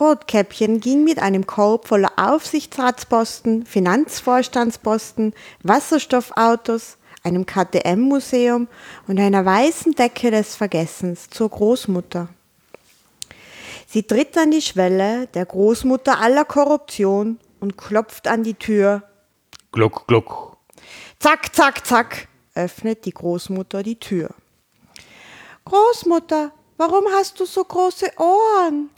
Rotkäppchen ging mit einem Korb voller Aufsichtsratsposten, Finanzvorstandsposten, Wasserstoffautos, einem KTM-Museum und einer weißen Decke des Vergessens zur Großmutter. Sie tritt an die Schwelle der Großmutter aller Korruption und klopft an die Tür. Gluck, gluck. Zack, zack, zack, öffnet die Großmutter die Tür. Großmutter, warum hast du so große Ohren?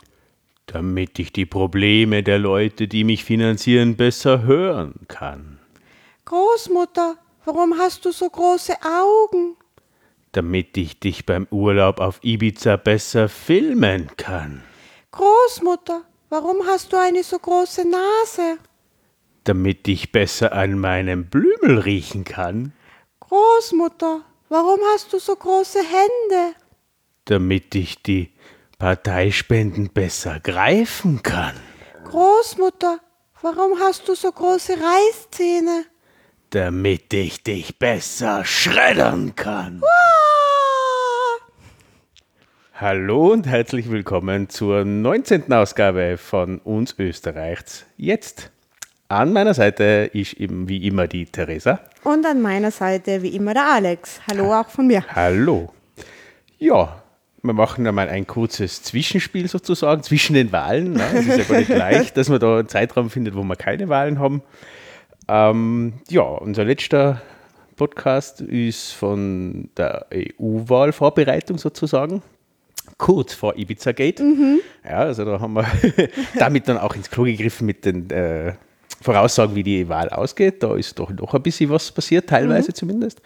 Damit ich die Probleme der Leute, die mich finanzieren, besser hören kann. Großmutter, warum hast du so große Augen? Damit ich dich beim Urlaub auf Ibiza besser filmen kann. Großmutter, warum hast du eine so große Nase? Damit ich besser an meinem Blümel riechen kann. Großmutter, warum hast du so große Hände? Damit ich die Parteispenden besser greifen kann. Großmutter, warum hast du so große Reißzähne? Damit ich dich besser schreddern kann. Hallo und herzlich willkommen zur 19. Ausgabe von uns Österreichs jetzt. An meiner Seite ist eben wie immer die Theresa. Und an meiner Seite wie immer der Alex. Hallo auch von mir. Hallo. Ja, wir machen einmal ein kurzes Zwischenspiel sozusagen zwischen den Wahlen. Ne? Es ist ja gar nicht leicht, dass man da einen Zeitraum findet, wo wir keine Wahlen haben. Ähm, ja, unser letzter Podcast ist von der EU-Wahlvorbereitung sozusagen kurz vor Ibiza Gate. Mhm. Ja, also da haben wir damit dann auch ins Klo gegriffen mit den äh, Voraussagen, wie die Wahl ausgeht. Da ist doch noch ein bisschen was passiert, teilweise mhm. zumindest.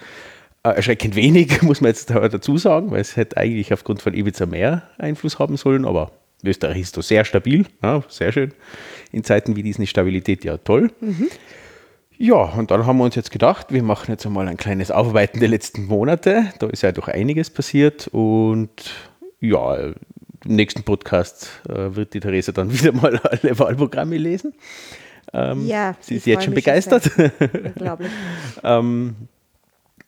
Äh, erschreckend wenig, muss man jetzt dazu sagen, weil es hätte eigentlich aufgrund von Ibiza mehr Einfluss haben sollen, aber Österreich ist doch sehr stabil, ja, sehr schön. In Zeiten wie diesen ist Stabilität ja toll. Mhm. Ja, und dann haben wir uns jetzt gedacht, wir machen jetzt einmal ein kleines Aufarbeiten der letzten Monate. Da ist ja doch einiges passiert und ja, im nächsten Podcast äh, wird die Theresa dann wieder mal alle Wahlprogramme lesen. Ähm, ja, sie ist jetzt schon begeistert. Unglaublich. ähm,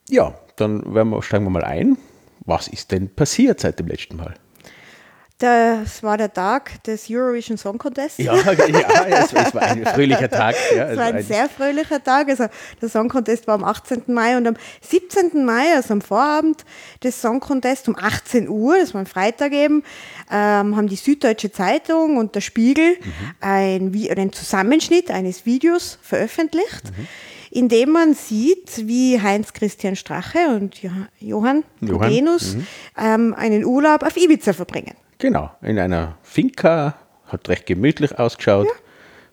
ja, dann wir, steigen wir mal ein. Was ist denn passiert seit dem letzten Mal? Das war der Tag des Eurovision Song Contest. Ja, ja es, es war ein fröhlicher Tag. Ja, es war ein, ein sehr fröhlicher Tag. Also der Song Contest war am 18. Mai und am 17. Mai, also am Vorabend des Song Contest um 18 Uhr, das war ein Freitag eben, ähm, haben die Süddeutsche Zeitung und der Spiegel mhm. ein, einen Zusammenschnitt eines Videos veröffentlicht. Mhm in dem man sieht, wie Heinz Christian Strache und Johann Gudenus mhm. ähm, einen Urlaub auf Ibiza verbringen. Genau, in einer Finca, hat recht gemütlich ausgeschaut. Ja.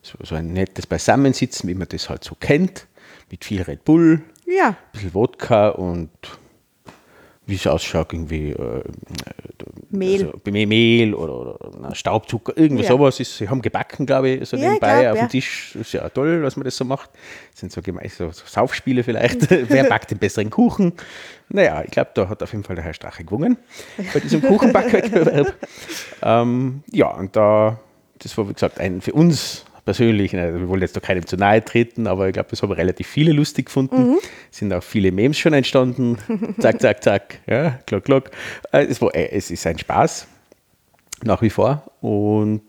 So, so ein nettes Beisammensitzen, wie man das halt so kennt, mit viel Red Bull, ja. ein bisschen Wodka und wie es ausschaut, irgendwie äh, Mehl. Also, Mehl oder, oder Staubzucker, irgendwie ja. sowas. Ist, sie haben gebacken, glaube ich, so ja, nebenbei glaub, auf dem Tisch. Ist ja toll, dass man das so macht. Das sind so, so, so Saufspiele vielleicht. Wer backt den besseren Kuchen? Naja, ich glaube, da hat auf jeden Fall der Herr Strache gewonnen bei diesem Kuchenbackwettbewerb. ähm, ja, und da, das war wie gesagt ein für uns persönlich, ne, wir wollen jetzt doch keinem zu nahe treten, aber ich glaube, das haben relativ viele lustig gefunden. Mhm. sind auch viele Memes schon entstanden. zack, zack, zack. Ja, klock, klock. Äh, es, war, äh, es ist ein Spaß, nach wie vor. Und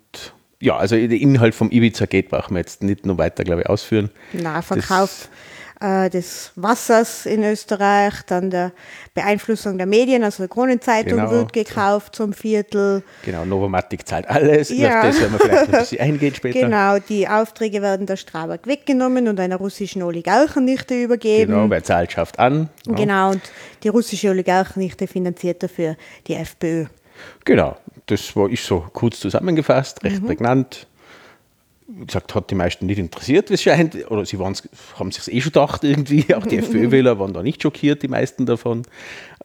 ja, also den Inhalt vom Ibiza Gate brauchen wir jetzt nicht noch weiter, glaube ich, ausführen. Na, verkauft äh, des Wassers in Österreich, dann der Beeinflussung der Medien, also die Kronenzeitung genau. wird gekauft zum Viertel. Genau, Novomatic zahlt alles, ja. auf das werden wir vielleicht ein bisschen eingehen später. Genau, die Aufträge werden der Strabag weggenommen und einer russischen Oligarchennichte übergeben. Genau, wer zahlt, schafft an. Ja. Genau, und die russische Oligarchennichte finanziert dafür die FPÖ. Genau, das war ich so kurz zusammengefasst, recht mhm. prägnant gesagt, hat die meisten nicht interessiert, wie es scheint. Oder sie haben sich eh schon gedacht, irgendwie. Auch die FPÖ-Wähler waren da nicht schockiert, die meisten davon.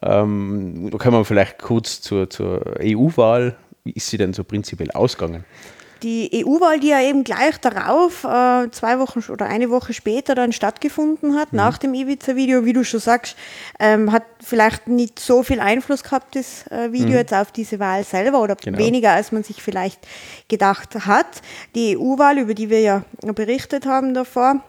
Ähm, da können wir vielleicht kurz zur, zur EU-Wahl. Wie ist sie denn so prinzipiell ausgegangen? Die EU-Wahl, die ja eben gleich darauf, äh, zwei Wochen oder eine Woche später dann stattgefunden hat, mhm. nach dem Ibiza-Video, wie du schon sagst, ähm, hat vielleicht nicht so viel Einfluss gehabt, das äh, Video mhm. jetzt auf diese Wahl selber oder genau. weniger, als man sich vielleicht gedacht hat. Die EU-Wahl, über die wir ja berichtet haben davor,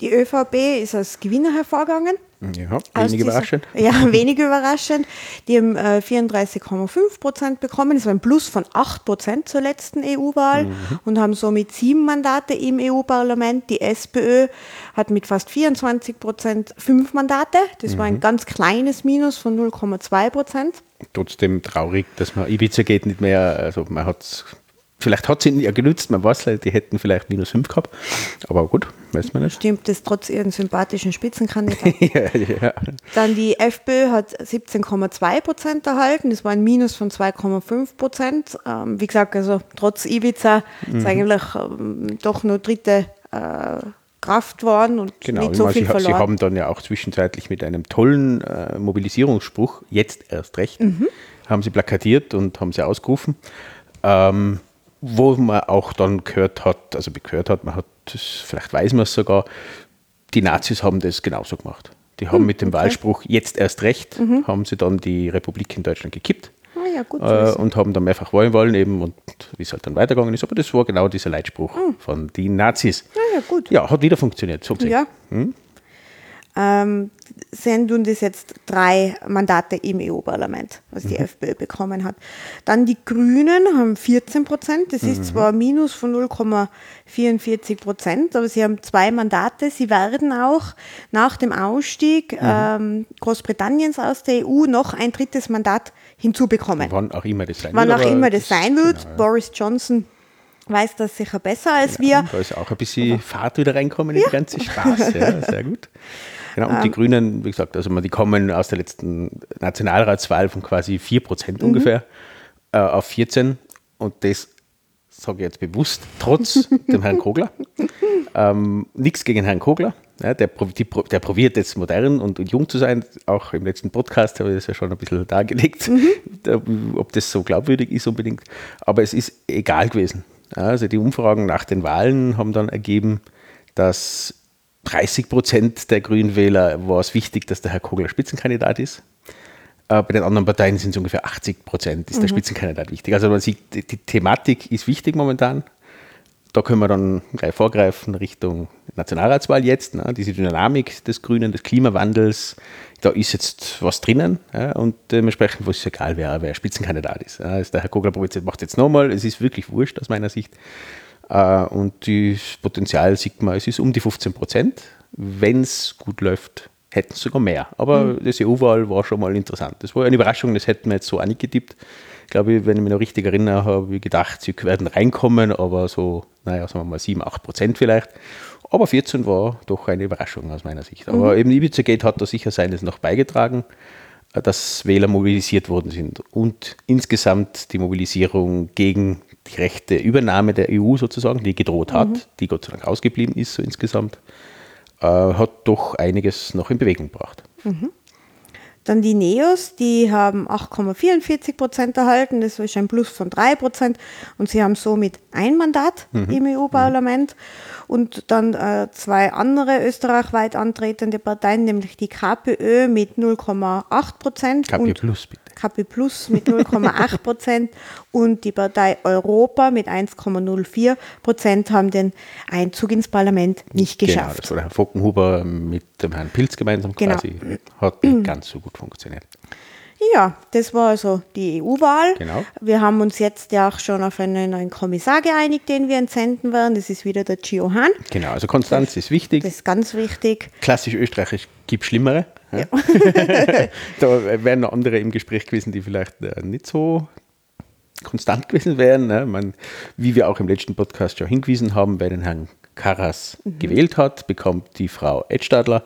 Die ÖVP ist als Gewinner hervorgegangen. Ja, wenig überraschend. Ja, wenig überraschend. Die haben äh, 34,5 Prozent bekommen. Das war ein Plus von 8 Prozent zur letzten EU-Wahl Mhm. und haben somit sieben Mandate im EU-Parlament. Die SPÖ hat mit fast 24 Prozent fünf Mandate. Das war Mhm. ein ganz kleines Minus von 0,2 Prozent. Trotzdem traurig, dass man Ibiza geht nicht mehr. Also man hat vielleicht hat es ihnen ja genützt, man weiß die hätten vielleicht minus 5 gehabt. Aber gut, weiß man nicht. Stimmt das trotz ihren sympathischen Spitzenkandidaten? ja, ja. Dann die FPÖ hat 17,2 Prozent erhalten. Das war ein Minus von 2,5 Prozent. Ähm, wie gesagt, also trotz Ibiza Mhm. ist eigentlich ähm, doch nur dritte äh, Kraft worden und Genau, nicht ich so meine, viel sie, ha- sie verloren. haben dann ja auch zwischenzeitlich mit einem tollen äh, Mobilisierungsspruch, jetzt erst recht, Mhm. haben sie plakatiert und haben sie ausgerufen, ähm, wo man auch dann gehört hat, also gehört hat, man hat, das, vielleicht weiß man es sogar, die Nazis haben das genauso gemacht. Die haben mit dem Hm, okay. Mhm. Wahlspruch jetzt erst recht, haben sie dann die Republik in Deutschland gekippt. Ah ja, gut äh, und haben dann mehrfach wollen wollen eben und wie es halt dann weitergegangen ist. Aber das war genau dieser Leitspruch Hm. von den Nazis. Ah ja, gut. Ja, hat wieder funktioniert. So gesehen. Ja. Ähm, sie tun das jetzt drei Mandate im EU-Parlament, was die FPÖ bekommen hat. Dann die Grünen haben 14 Prozent. Das ist zwar ein Minus von 0,44 Prozent, aber sie haben zwei Mandate. Sie werden auch nach dem Ausstieg ähm, Großbritanniens aus der EU noch ein drittes Mandat hinzubekommen. Wann auch immer das sein Wann wird. auch aber immer das sein wird. genau, ja. Boris Johnson weiß das sicher besser als wir. Da ist auch ein bisschen Fahrt wieder reinkommen in die ganze Spaß. Ja, sehr gut. Genau, und Ähm. die Grünen, wie gesagt, also die kommen aus der letzten Nationalratswahl von quasi 4% Mhm. ungefähr äh, auf 14 und das sage ich jetzt bewusst, trotz dem Herrn Kogler. Ähm, Nichts gegen Herrn Kogler. Ja, der, die, der probiert jetzt modern und, und jung zu sein. Auch im letzten Podcast habe ich das ja schon ein bisschen dargelegt, da, ob das so glaubwürdig ist unbedingt. Aber es ist egal gewesen. Ja, also die Umfragen nach den Wahlen haben dann ergeben, dass 30 Prozent der Grünwähler war es wichtig, dass der Herr Kogler Spitzenkandidat ist. Äh, bei den anderen Parteien sind es ungefähr 80 Prozent, ist der Spitzenkandidat wichtig. Also man sieht, die, die Thematik ist wichtig momentan. Da können wir dann gleich vorgreifen Richtung Nationalratswahl jetzt. Ne? Diese Dynamik des Grünen, des Klimawandels, da ist jetzt was drinnen. Ja? Und dementsprechend war es egal, wer, wer Spitzenkandidat ist. Ja? Also der Herr Kogler macht jetzt nochmal. Es ist wirklich wurscht aus meiner Sicht. Äh, und das Potenzial sieht man, es ist um die 15 Prozent. Wenn es gut läuft, hätten es sogar mehr. Aber das EU-Wahl war schon mal interessant. Das war eine Überraschung, das hätten wir jetzt so auch nicht getippt. Ich glaube, wenn ich mich noch richtig erinnere, habe ich gedacht, sie werden reinkommen, aber so, naja, sagen wir mal 7, 8 Prozent vielleicht. Aber 14 war doch eine Überraschung aus meiner Sicht. Aber eben Ibiza Gate hat da sicher seines noch beigetragen, äh, dass Wähler mobilisiert worden sind. Und insgesamt die Mobilisierung gegen die rechte Übernahme der EU sozusagen, die gedroht hat, die Gott sei Dank ausgeblieben ist, so insgesamt, äh, hat doch einiges noch in Bewegung gebracht. Dann die Neos, die haben 8,44 Prozent erhalten, das ist ein Plus von 3 Prozent und sie haben somit ein Mandat im EU-Parlament. Und dann äh, zwei andere österreichweit antretende Parteien, nämlich die KPÖ mit 0,8 Prozent KP und Plus, bitte. KP Plus mit 0,8 Prozent und die Partei Europa mit 1,04 Prozent haben den Einzug ins Parlament nicht Genau, geschafft. das war der Herr Fockenhuber mit dem Herrn Pilz gemeinsam Genau. quasi. Hat nicht ganz so gut funktioniert. Ja, das war also die EU-Wahl. Genau. Wir haben uns jetzt ja auch schon auf einen neuen Kommissar geeinigt, den wir entsenden werden. Das ist wieder der Gio Hahn. Genau, also Konstanz ist wichtig. Das ist ganz wichtig. Klassisch österreichisch gibt Schlimmere. Ja. da wären noch andere im Gespräch gewesen, die vielleicht äh, nicht so konstant gewesen wären. Ne? Man, wie wir auch im letzten Podcast schon hingewiesen haben, wer den Herrn Karas Mhm. gewählt hat, bekommt die Frau Edstadler.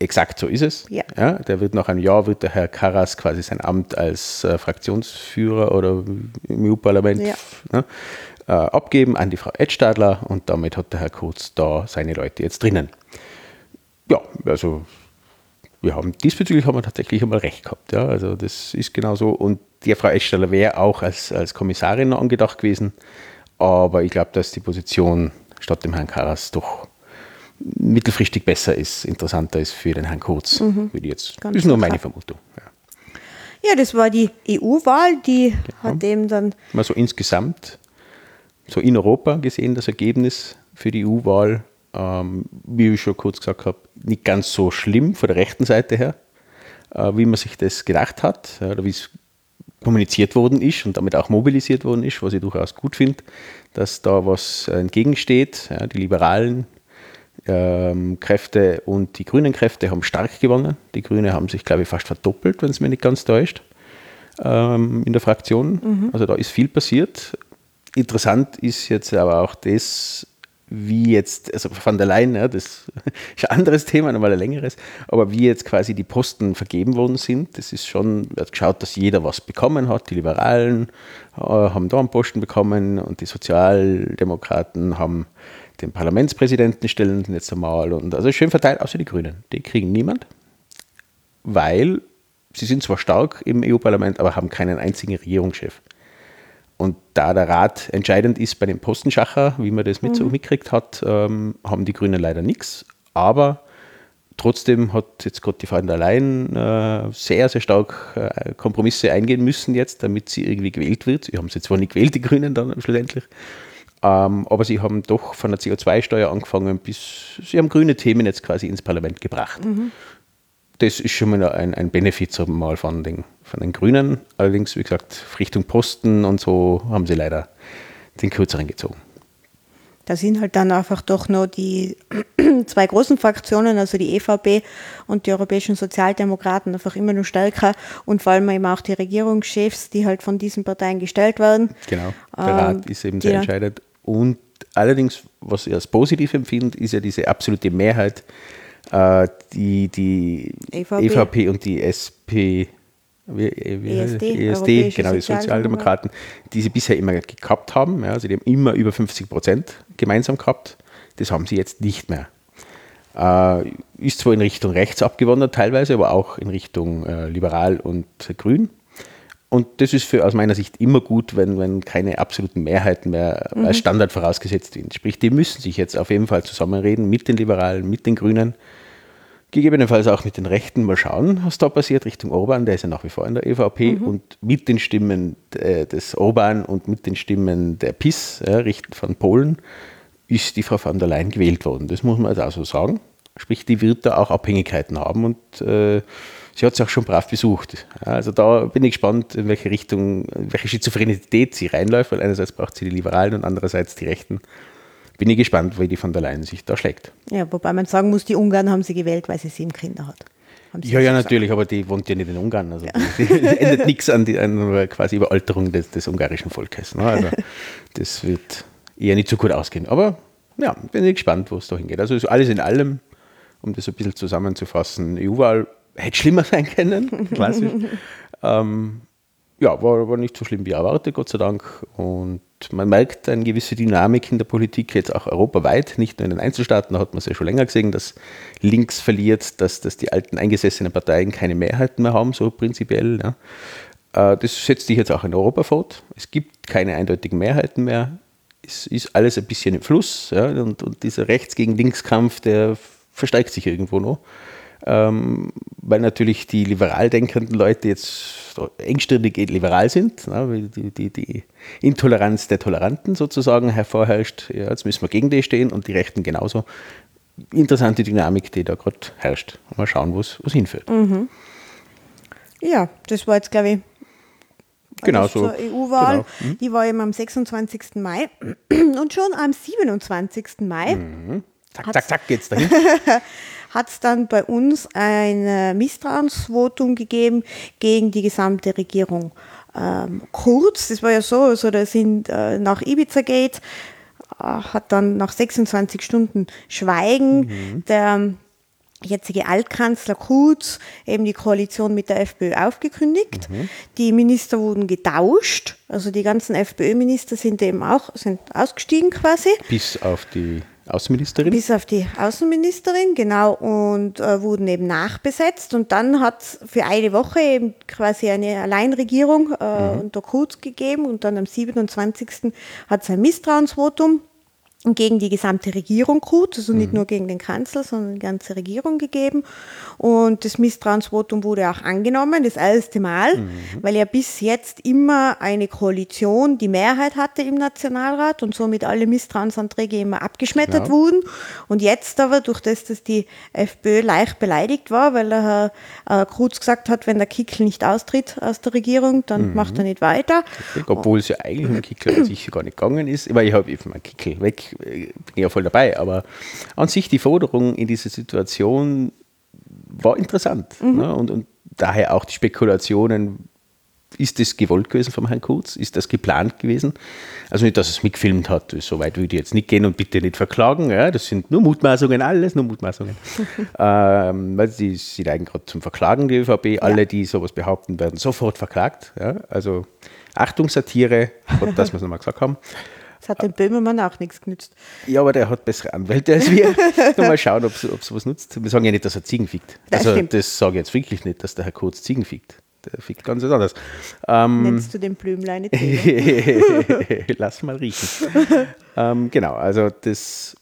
Exakt so ist es. Ja. der wird nach einem Jahr wird der Herr Karas quasi sein Amt als äh, Fraktionsführer oder im EU-Parlament Ja. ne, äh, abgeben an die Frau Edstadler und damit hat der Herr Kurz da seine Leute jetzt drinnen. Ja, also wir haben diesbezüglich haben wir tatsächlich einmal recht gehabt. Ja, also das ist genau so. Und die Frau Edstadler wäre auch als, als Kommissarin angedacht gewesen. Aber ich glaube, dass die Position statt dem Herrn Karas doch mittelfristig besser ist, interessanter ist für den Herrn Kurz. Würde ich jetzt, Mhm. Ganz das ist nur meine Vermutung. Ja. Ja, das war die EU-Wahl, die Genau. hat eben dann Mal so insgesamt, so in Europa gesehen, das Ergebnis für die EU-Wahl. Äh, ähm, wie ich schon kurz gesagt habe, nicht ganz so schlimm von der rechten Seite her, äh, wie man sich das gedacht hat, ja, oder wie es kommuniziert worden ist und damit auch mobilisiert worden ist, was ich durchaus gut finde, dass da was entgegensteht. Ja, die liberalen ähm, Kräfte und die grünen Kräfte haben stark gewonnen. Die Grünen haben sich, glaube ich, fast verdoppelt, wenn es mir nicht ganz täuscht, ähm, in der Fraktion. Mhm. Also da ist viel passiert. Interessant ist jetzt aber auch das, wie jetzt, also von der Leyen, ja, das ist ein anderes Thema, nochmal ein längeres, aber wie jetzt quasi die Posten vergeben worden sind, das ist schon, hat geschaut, dass jeder was bekommen hat. Die Liberalen äh, haben da einen Posten bekommen und die Sozialdemokraten haben den Parlamentspräsidenten stellen jetzt einmal und also schön verteilt, außer die Grünen. Die kriegen niemand, weil sie sind zwar stark im EU-Parlament, aber haben keinen einzigen Regierungschef. Und da der Rat entscheidend ist bei dem Postenschacher, wie man das mit mhm. so mitgekriegt hat, ähm, haben die Grünen leider nichts. Aber trotzdem hat jetzt gerade die von der Leyen äh, sehr, sehr stark äh, Kompromisse eingehen müssen jetzt, damit sie irgendwie gewählt wird. Sie haben sie zwar nicht gewählt, die Grünen dann schlussendlich, ähm, aber sie haben doch von der CO2-Steuer angefangen bis, sie haben grüne Themen jetzt quasi ins Parlament gebracht. Mhm das ist schon mal ein, ein Benefit mal von den, von den Grünen. Allerdings, wie gesagt, Richtung Posten und so haben sie leider den kürzeren gezogen. Da sind halt dann einfach doch noch die zwei großen Fraktionen, also die EVP und die Europäischen Sozialdemokraten, einfach immer noch stärker und vor allem eben auch die Regierungschefs, die halt von diesen Parteien gestellt werden. Genau, der Rat ähm, ist eben sehr entscheidend. Und allerdings, was ich als positiv empfinde, ist ja diese absolute Mehrheit äh, die, die EVP. EVP. und die SP, wie, wie ESD, ESD genau, die Sozialdemokraten, die sie bisher immer gehabt haben. Ja, also die haben immer über 50 Prozent gemeinsam gehabt. Das haben sie jetzt nicht mehr. Äh, ist zwar in Richtung rechts abgewandert teilweise, aber auch in Richtung äh, liberal und grün. Und das ist für, aus meiner Sicht immer gut, wenn, wenn keine absoluten Mehrheiten mehr mhm. als Standard vorausgesetzt sind. Sprich, die müssen sich jetzt auf jeden Fall zusammenreden mit den Liberalen, mit den Grünen, gegebenenfalls auch mit den Rechten. Mal schauen, was da passiert Richtung Orban. Der ist ja nach wie vor in der EVP mhm. und mit den Stimmen äh, des Orban und mit den Stimmen der PIS ja, von Polen ist die Frau von der Leyen gewählt worden. Das muss man also auch so sagen. Sprich, die wird da auch Abhängigkeiten haben und äh, sie hat es auch schon brav besucht. also da bin ich gespannt, in welche Richtung, in welche Schizophrenität sie reinläuft, weil einerseits braucht sie die Liberalen und andererseits die Rechten. Bin ich gespannt, wie die von der Leyen sich da schlägt. Ja, wobei man sagen muss, die Ungarn haben sie gewählt, weil sie sieben Kinder hat. Ja, ja, natürlich, aber die wohnt ja nicht in Ungarn. Also ja. ändert nichts an, die, an quasi Überalterung des, des ungarischen Volkes. Ne? Also das wird eher nicht so gut ausgehen. Aber ja, bin ich gespannt, wo es da hingeht. Also alles in allem, um das ein bisschen zusammenzufassen, EU-Wahl hätte schlimmer sein können, klassisch. ähm, ja, war, war nicht so schlimm wie erwartet, Gott sei Dank. Und man merkt eine gewisse Dynamik in der Politik, jetzt auch europaweit, nicht nur in den Einzelstaaten, da hat man es ja schon länger gesehen, dass links verliert, dass, dass die alten eingesessenen Parteien keine Mehrheiten mehr haben, so prinzipiell. Ja. Äh, das setzt sich jetzt auch in Europa fort. Es gibt keine eindeutigen Mehrheiten mehr. Es ist alles ein bisschen im Fluss. Ja, und, und dieser Rechts- gegen Linkskampf, der versteigt sich irgendwo noch ähm, weil natürlich die liberal denkenden Leute jetzt engstirnig liberal sind, ne, weil die, die, die, Intoleranz der Toleranten sozusagen hervorherrscht. Ja, jetzt müssen wir gegen die stehen und die Rechten genauso. Interessante Dynamik, die da gerade herrscht. Mal schauen, wo es hinführt. Mhm. Ja, das war jetzt, glaube ich, genau also so. zur EU-Wahl. Genau. Mhm. Die war eben am 26. Mai und schon am 27. Mai. Mhm. Zack, zack, zack geht's dahin. hat es dann bei uns ein Misstrauensvotum gegeben gegen die gesamte Regierung. Ähm, Kurz, das war ja so, also da sind äh, nach Ibiza Gate, äh, hat dann nach 26 Stunden Schweigen mhm. der jetzige Altkanzler Kurz eben die Koalition mit der FPÖ aufgekündigt. Mhm. Die Minister wurden getauscht, also die ganzen FPÖ-Minister sind eben auch sind ausgestiegen quasi. Bis auf die Außenministerin? Bis auf die Außenministerin, genau, und äh, wurden eben nachbesetzt. Und dann hat es für eine Woche eben quasi eine Alleinregierung äh, mhm. unter Kurz gegeben und dann am 27. hat es ein Misstrauensvotum gegen die gesamte Regierung gut, also nicht Mhm. nur gegen den Kanzler, sondern die ganze Regierung gegeben. Und das Misstrauensvotum wurde auch angenommen, das erste Mal, Mhm. weil ja bis jetzt immer eine Koalition die Mehrheit hatte im Nationalrat und somit alle Misstrauensanträge immer abgeschmettert Klar. wurden. Und jetzt aber, durch das, dass die FPÖ leicht beleidigt war, weil der Herr äh, Kruz gesagt hat, wenn der Kickel nicht austritt aus der Regierung, dann macht er nicht weiter. Obwohl es ja eigentlich um Kickel an sich gar nicht gegangen ist. Weil ich habe eben meinen Kickel weg, äh, bin ja voll dabei. Aber an sich die Forderung in dieser Situation war interessant. Ne? Und, und daher auch die Spekulationen, ist das gewollt gewesen vom Herrn Kurz? Ist das geplant gewesen? Also nicht, dass er es mitgefilmt hat, so weit würde ich jetzt nicht gehen und bitte nicht verklagen. Ja? Das sind nur Mutmaßungen, alles nur Mutmaßungen. ähm, weil sie sind eigentlich gerade zum Verklagen, die ÖVP. Alle, die sowas behaupten, werden sofort verklagt. Ja? Also Achtung, Satire, dass wir es nochmal gesagt haben. Das hat dem Böhmermann auch nichts genützt. Ja, aber der hat bessere Anwälte als wir. Mal schauen, ob es was nutzt. Wir sagen ja nicht, dass er Ziegen fickt. Das Also stimmt. das sage ich jetzt wirklich nicht, dass der Herr Kurz Ziegen fickt. Der fickt ganz anders. Ähm, Nennst du den Blümlein nicht? Lass mal riechen. ähm, genau, also das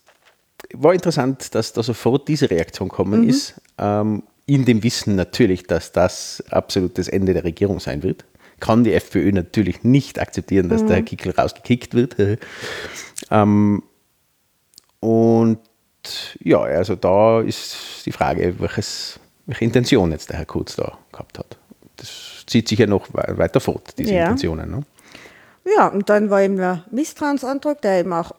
war interessant, dass da sofort diese Reaktion kommen ist. Ähm, in dem Wissen natürlich, dass das absolut das Ende der Regierung sein wird. Kann die FPÖ natürlich nicht akzeptieren, dass der Herr Kickel rausgekickt wird. ähm, und ja, also da ist die Frage, welches, welche Intention jetzt der Herr Kurz da gehabt hat. Das zieht sich ja noch wei- weiter fort, diese Ja. Intentionen. Ne? Ja, und dann war eben der Misstrauensantrag, der eben auch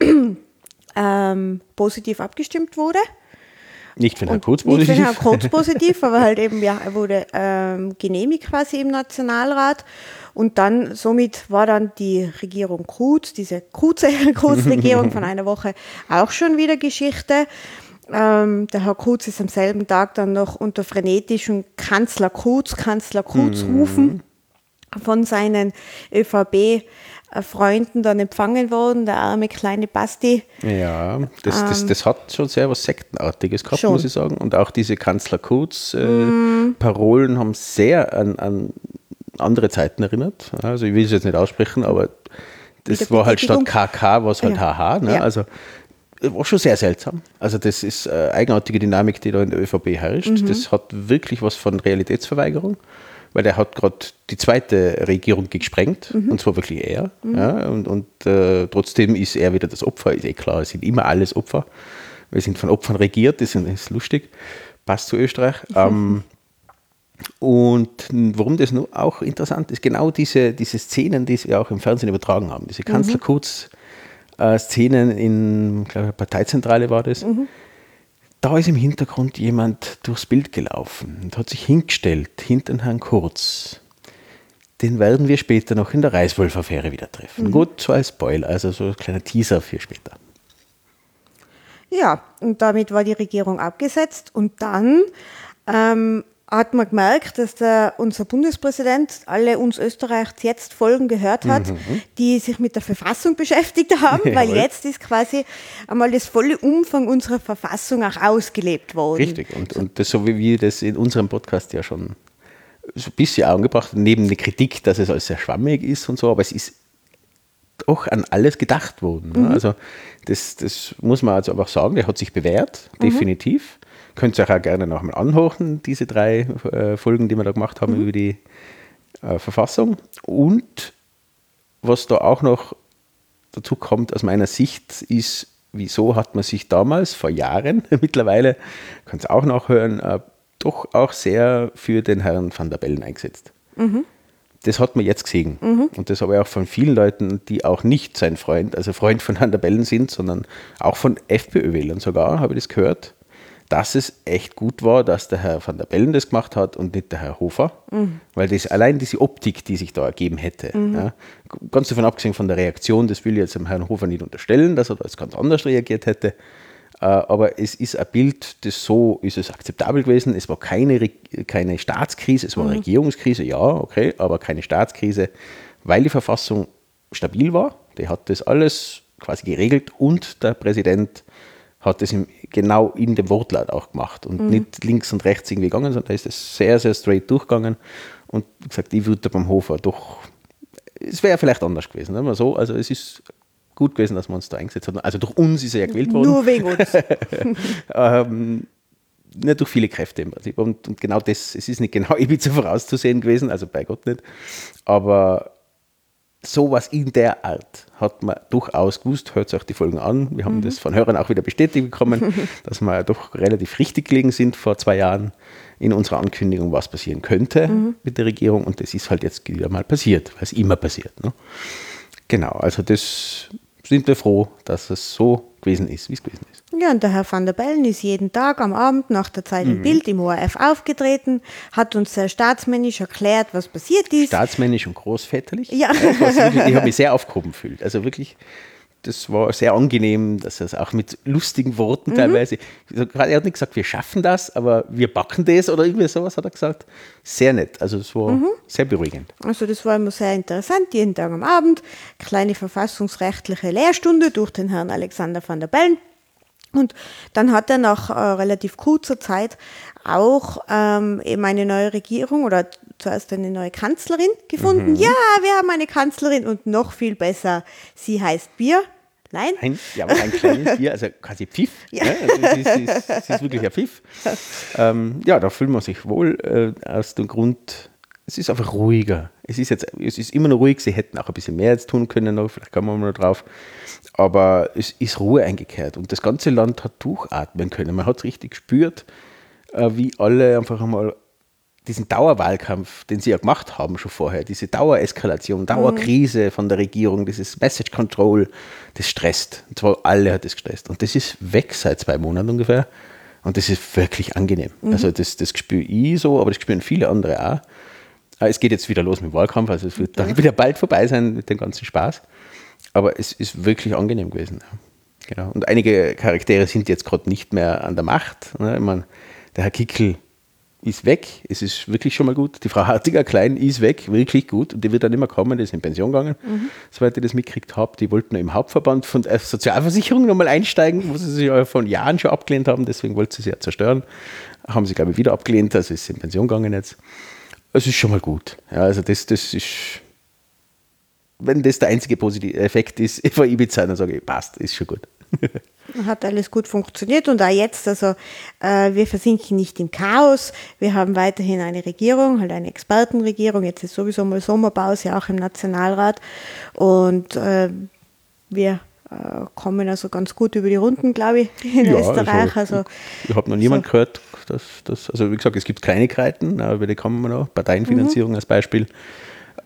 ähm, positiv abgestimmt wurde. Nicht für den Kurz Nicht positiv. für den Herrn Kurz positiv, aber halt eben, ja, er wurde ähm, genehmigt quasi im Nationalrat. Und dann, somit war dann die Regierung Kurz, diese kurze Kurz-Regierung von einer Woche, auch schon wieder Geschichte. Ähm, der Herr Kurz ist am selben Tag dann noch unter frenetischen Kanzler Kurz, Kanzler Kurz rufen von seinen ÖVP-Freunden dann empfangen worden, der arme kleine Basti. Ja, das, das, das hat schon sehr was Sektenartiges gehabt, Ähm. Schon. muss ich sagen. Und auch diese Kanzler Kurz-Parolen haben sehr an, an andere Zeiten erinnert. Also ich will es jetzt nicht aussprechen, aber das war halt statt. KK, war es halt Ja. HH. Ne? Ja. Also äh, war schon sehr seltsam. Also das ist äh, eigenartige Dynamik, die da in der ÖVP herrscht. Mhm. Das hat wirklich was von Realitätsverweigerung, weil er hat gerade die zweite Regierung gesprengt Mhm. und zwar wirklich er. Ja, und und äh, trotzdem ist er wieder das Opfer. Ist eh klar, es sind immer alles Opfer. Wir sind von Opfern regiert, das ist, lustig. Passt zu Österreich. Ähm, und warum das nur auch interessant ist, genau diese, diese Szenen, die sie auch im Fernsehen übertragen haben, diese Kanzler Kurz äh, Szenen in glaube ich, Parteizentrale war das. Da ist im Hintergrund jemand durchs Bild gelaufen und hat sich hingestellt hinter Herrn Kurz. Den werden wir später noch in der Reiswolf-Affäre wieder treffen. Gut, so als Spoiler, also so ein kleiner Teaser für später. Ja, und damit war die Regierung abgesetzt. Und dann ähm, hat man gemerkt, dass der, unser Bundespräsident alle uns Österreichs jetzt Folgen gehört hat, die sich mit der Verfassung beschäftigt haben, weil Jawohl. jetzt ist quasi einmal das volle Umfang unserer Verfassung auch ausgelebt worden. Richtig. Und, und das, so wie wir das in unserem Podcast ja schon so ein bisschen angebracht haben, neben der Kritik, dass es alles sehr schwammig ist und so, aber es ist doch an alles gedacht worden. Ne? Also das, das muss man also einfach sagen, der hat sich bewährt, definitiv. Könnt ihr euch auch gerne noch mal anhören, diese drei äh, Folgen, die wir da gemacht haben über die äh, Verfassung. Und was da auch noch dazu kommt aus meiner Sicht, ist, wieso hat man sich damals, vor Jahren mittlerweile, kannst auch nachhören, äh, doch auch sehr für den Herrn van der Bellen eingesetzt. Das hat man jetzt gesehen. Und das habe ich auch von vielen Leuten, die auch nicht sein Freund, also Freund von Van der Bellen sind, sondern auch von FPÖ-Wählern sogar, habe ich das gehört, dass es echt gut war, dass der Herr van der Bellen das gemacht hat und nicht der Herr Hofer. Weil das allein diese Optik, die sich da ergeben hätte, ja, ganz davon abgesehen von der Reaktion, das will ich jetzt dem Herrn Hofer nicht unterstellen, dass er da jetzt ganz anders reagiert hätte. Äh, Aber es ist ein Bild, das so ist es akzeptabel gewesen. Es war keine, Re- keine Staatskrise, es war eine Regierungskrise, ja, okay, aber keine Staatskrise, weil die Verfassung stabil war. Der hat das alles quasi geregelt und der Präsident hat es im, genau in dem Wortlaut auch gemacht und nicht links und rechts irgendwie gegangen, sondern da ist es sehr, sehr straight durchgegangen. Und gesagt, ich würde beim Hofer doch, es wäre vielleicht anders gewesen, wir so. Also es ist gut gewesen, dass wir uns da eingesetzt haben. Also durch uns ist er ja gewählt worden. Nur wegen uns. ähm, nicht durch viele Kräfte im Prinzip. Und, und, genau das, es ist nicht genau Ibiza vorauszusehen gewesen, also bei Gott nicht. Aber sowas in der Art hat man durchaus gewusst, hört sich auch die Folgen an. Wir haben mhm. das von Hörern auch wieder bestätigt bekommen, dass wir doch relativ richtig gelegen sind vor zwei Jahren in unserer Ankündigung, was passieren könnte mhm. mit der Regierung. Und das ist halt jetzt wieder mal passiert, weil es immer passiert. Ne? Genau, also das sind wir froh, dass es so gewesen ist, wie es gewesen ist. Ja, und der Herr van der Bellen ist jeden Tag am Abend nach der Zeit im mhm. Bild im ORF aufgetreten, hat uns sehr staatsmännisch erklärt, was passiert ist. Staatsmännisch und großväterlich. Ja. Ich habe mich sehr aufgehoben gefühlt. Also wirklich das war sehr angenehm, dass er es auch mit lustigen Worten mhm. teilweise, er hat nicht gesagt, wir schaffen das, aber wir backen das oder irgendwie sowas hat er gesagt. Sehr nett, also es war mhm. sehr beruhigend. Also das war immer sehr interessant, jeden Tag am Abend, kleine verfassungsrechtliche Lehrstunde durch den Herrn Alexander van der Bellen. Und dann hat er nach äh, relativ kurzer Zeit auch ähm, eben eine neue Regierung oder zuerst eine neue Kanzlerin gefunden. Mhm. Ja, wir haben eine Kanzlerin und noch viel besser, sie heißt Bier. Nein? Ein, ja, aber ein kleines Bier, also quasi Pfiff. Ja. Ne? Also es, ist, es, ist, wirklich ein Pfiff. Ähm, ja, da fühlt man sich wohl äh, aus dem Grund, es ist einfach ruhiger. Es ist jetzt, es ist immer noch ruhig, sie hätten auch ein bisschen mehr jetzt tun können, noch, vielleicht kommen wir mal drauf. Aber es ist Ruhe eingekehrt und das ganze Land hat durchatmen können. Man hat es richtig gespürt, äh, wie alle einfach einmal diesen Dauerwahlkampf, den sie ja gemacht haben schon vorher, diese Dauereskalation, Dauerkrise von der Regierung, dieses Message Control, das stresst. Und zwar alle hat es gestresst. Und das ist weg seit zwei Monaten ungefähr. Und das ist wirklich angenehm. Mhm. Also das, das spüre ich so, aber das spüren viele andere auch. Ah, es geht jetzt wieder los mit dem Wahlkampf, also es wird dann wieder bald vorbei sein mit dem ganzen Spaß. Aber es ist wirklich angenehm gewesen. Genau. Und einige Charaktere sind jetzt gerade nicht mehr an der Macht. Ne? Ich meine, der Herr Kickel ist weg. Es ist wirklich schon mal gut. Die Frau Hartiger Klein ist weg, wirklich gut. Und die wird dann immer kommen, die ist in Pension gegangen, mhm. soweit ich das mitgekriegt habe. Die wollten im Hauptverband von der Sozialversicherung nochmal einsteigen, wo sie sich ja vor Jahren schon abgelehnt haben. Deswegen wollte sie sie ja zerstören. Haben sie, glaube ich, wieder abgelehnt. Also ist in Pension gegangen jetzt. Es ist schon mal gut. Ja, also das, das ist, wenn das der einzige positive Effekt ist von Ibiza, dann sage ich, passt, ist schon gut. Hat alles gut funktioniert und auch jetzt, also äh, wir versinken nicht im Chaos. Wir haben weiterhin eine Regierung, halt eine Expertenregierung. Jetzt ist sowieso mal Sommerpause auch im Nationalrat und äh, wir äh, kommen also ganz gut über die Runden, glaube ich, in ja, Österreich. Also, also ich habe noch niemand so. gehört, dass das, also wie gesagt, es gibt Kleinigkeiten, aber die kommen wir noch. Parteienfinanzierung mhm. als Beispiel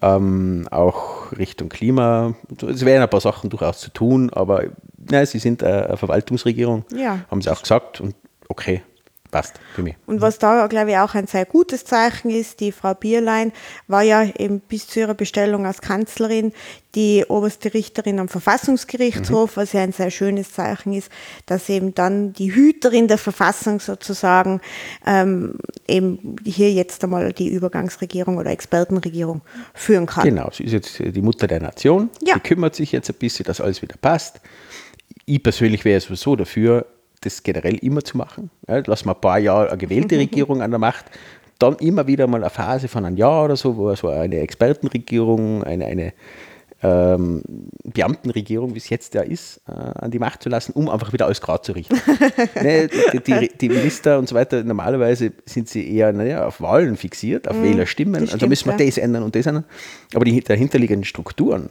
ähm, auch Richtung Klima. Es wären ein paar Sachen durchaus zu tun, aber ja, sie sind eine Verwaltungsregierung, ja. haben sie auch gesagt und okay, passt für mich. Und was da, glaube ich, auch ein sehr gutes Zeichen ist, die Frau Bierlein war ja eben bis zu ihrer Bestellung als Kanzlerin die oberste Richterin am Verfassungsgerichtshof, mhm. was ja ein sehr schönes Zeichen ist, dass eben dann die Hüterin der Verfassung sozusagen ähm, eben hier jetzt einmal die Übergangsregierung oder Expertenregierung führen kann. Genau, sie ist jetzt die Mutter der Nation, ja. sie kümmert sich jetzt ein bisschen, dass alles wieder passt. Ich persönlich wäre sowieso dafür, das generell immer zu machen. Ja, lassen wir ein paar Jahre eine gewählte Regierung an der Macht, dann immer wieder mal eine Phase von einem Jahr oder so, wo so eine Expertenregierung, eine, eine ähm, Beamtenregierung, wie es jetzt ja ist, äh, an die Macht zu lassen, um einfach wieder alles gerade zu richten. ne, die, die, die, Minister und so weiter, normalerweise sind sie eher naja, auf Wahlen fixiert, auf mm, Wählerstimmen, also stimmt, müssen wir ja. das ändern und das ändern. Aber die dahinterliegenden Strukturen,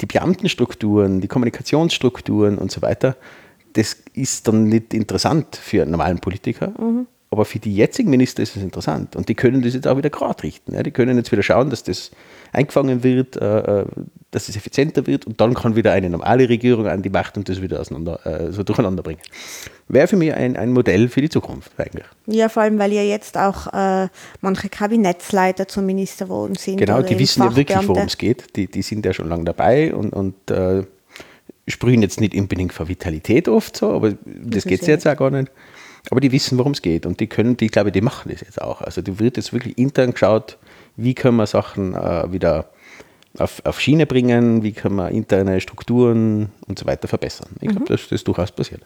die Beamtenstrukturen, die Kommunikationsstrukturen und so weiter, das ist dann nicht interessant für einen normalen Politiker. Mhm. Aber für die jetzigen Minister ist es interessant. Und die können das jetzt auch wieder gerade richten. Ja. Die können jetzt wieder schauen, dass das eingefangen wird, äh, äh, dass es effizienter wird und dann kann wieder eine normale Regierung an die Macht und das wieder auseinander, äh, so durcheinander bringen. Wäre für mich ein, ein Modell für die Zukunft eigentlich. Ja, vor allem, weil ja jetzt auch äh, manche Kabinettsleiter zum Minister geworden sind. Genau, die wissen ja wirklich, worum es geht. Die, die sind ja schon lange dabei und, und äh, sprühen jetzt nicht unbedingt für Vitalität oft so, aber das, das geht es jetzt auch gar nicht. Aber die wissen, worum es geht und die können, die glaube ich, die machen das jetzt auch. Also die wird jetzt wirklich intern geschaut, wie können wir Sachen äh, wieder auf, auf Schiene bringen, wie können wir interne Strukturen und so weiter verbessern. Ich glaube, mhm. das, das ist durchaus passiert.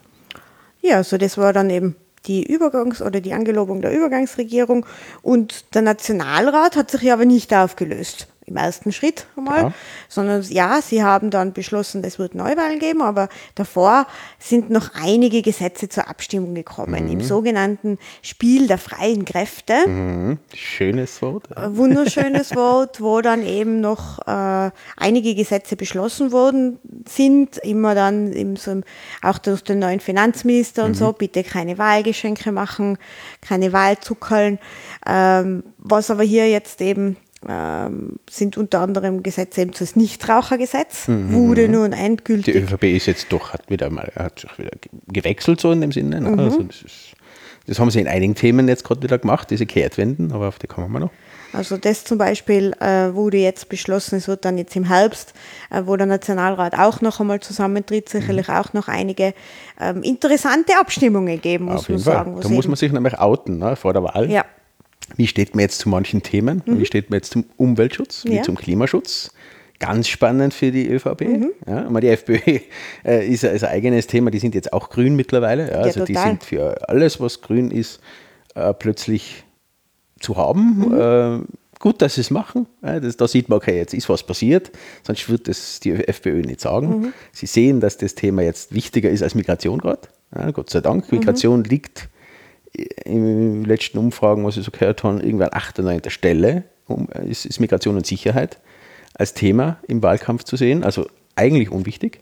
Ja, also das war dann eben die Übergangs- oder die Angelobung der Übergangsregierung und der Nationalrat hat sich ja aber nicht aufgelöst. Im ersten Schritt einmal, Ja. sondern ja, sie haben dann beschlossen, es wird Neuwahlen geben, aber davor sind noch einige Gesetze zur Abstimmung gekommen, Mhm. im sogenannten Spiel der freien Kräfte. Mhm. Schönes Wort. Wunderschönes Wort, wo dann eben noch äh, einige Gesetze beschlossen worden sind, immer dann eben so, auch durch den neuen Finanzminister und so, bitte keine Wahlgeschenke machen, keine Wahlzuckerln. Ähm, was aber hier jetzt eben ähm, sind unter anderem Gesetze eben das Nichtrauchergesetz, wurde nun Die endgültig ÖVP ist jetzt doch, hat wieder mal, hat sich wieder ge- gewechselt so in dem Sinne. Mhm. Ne? Also das, ist, das haben sie in einigen Themen jetzt gerade wieder gemacht, diese Kehrtwenden, aber auf die kommen wir noch. Also das zum Beispiel äh, wurde jetzt beschlossen, es wird dann jetzt im Herbst, äh, wo der Nationalrat auch noch einmal zusammentritt, sicherlich Mhm. auch noch einige ähm, interessante Abstimmungen geben, muss man Fall. sagen. Da muss man sich nämlich outen ne, vor der Wahl. ja, Wie steht man jetzt zu manchen Themen? Wie steht man jetzt zum Umweltschutz? Wie Mhm. Ja. zum Klimaschutz? Ganz spannend für die ÖVP. Mhm. Ja, aber die FPÖ äh, ist, ein- eigenes Thema. Die sind jetzt auch grün mittlerweile. Ja, also die total. sind für alles, was grün ist, äh, plötzlich zu haben. Mhm. Äh, gut, dass sie es machen. Ja, das, da sieht man, okay, jetzt ist was passiert. Sonst wird das die FPÖ nicht sagen. Mhm. Sie sehen, dass das Thema jetzt wichtiger ist als Migration gerade. Ja, Gott sei Mhm. Dank. Migration liegt in den letzten Umfragen, was ich so gehört habe, irgendwann an 8. oder 9. Stelle ist, ist Migration und Sicherheit als Thema im Wahlkampf zu sehen. Also eigentlich unwichtig.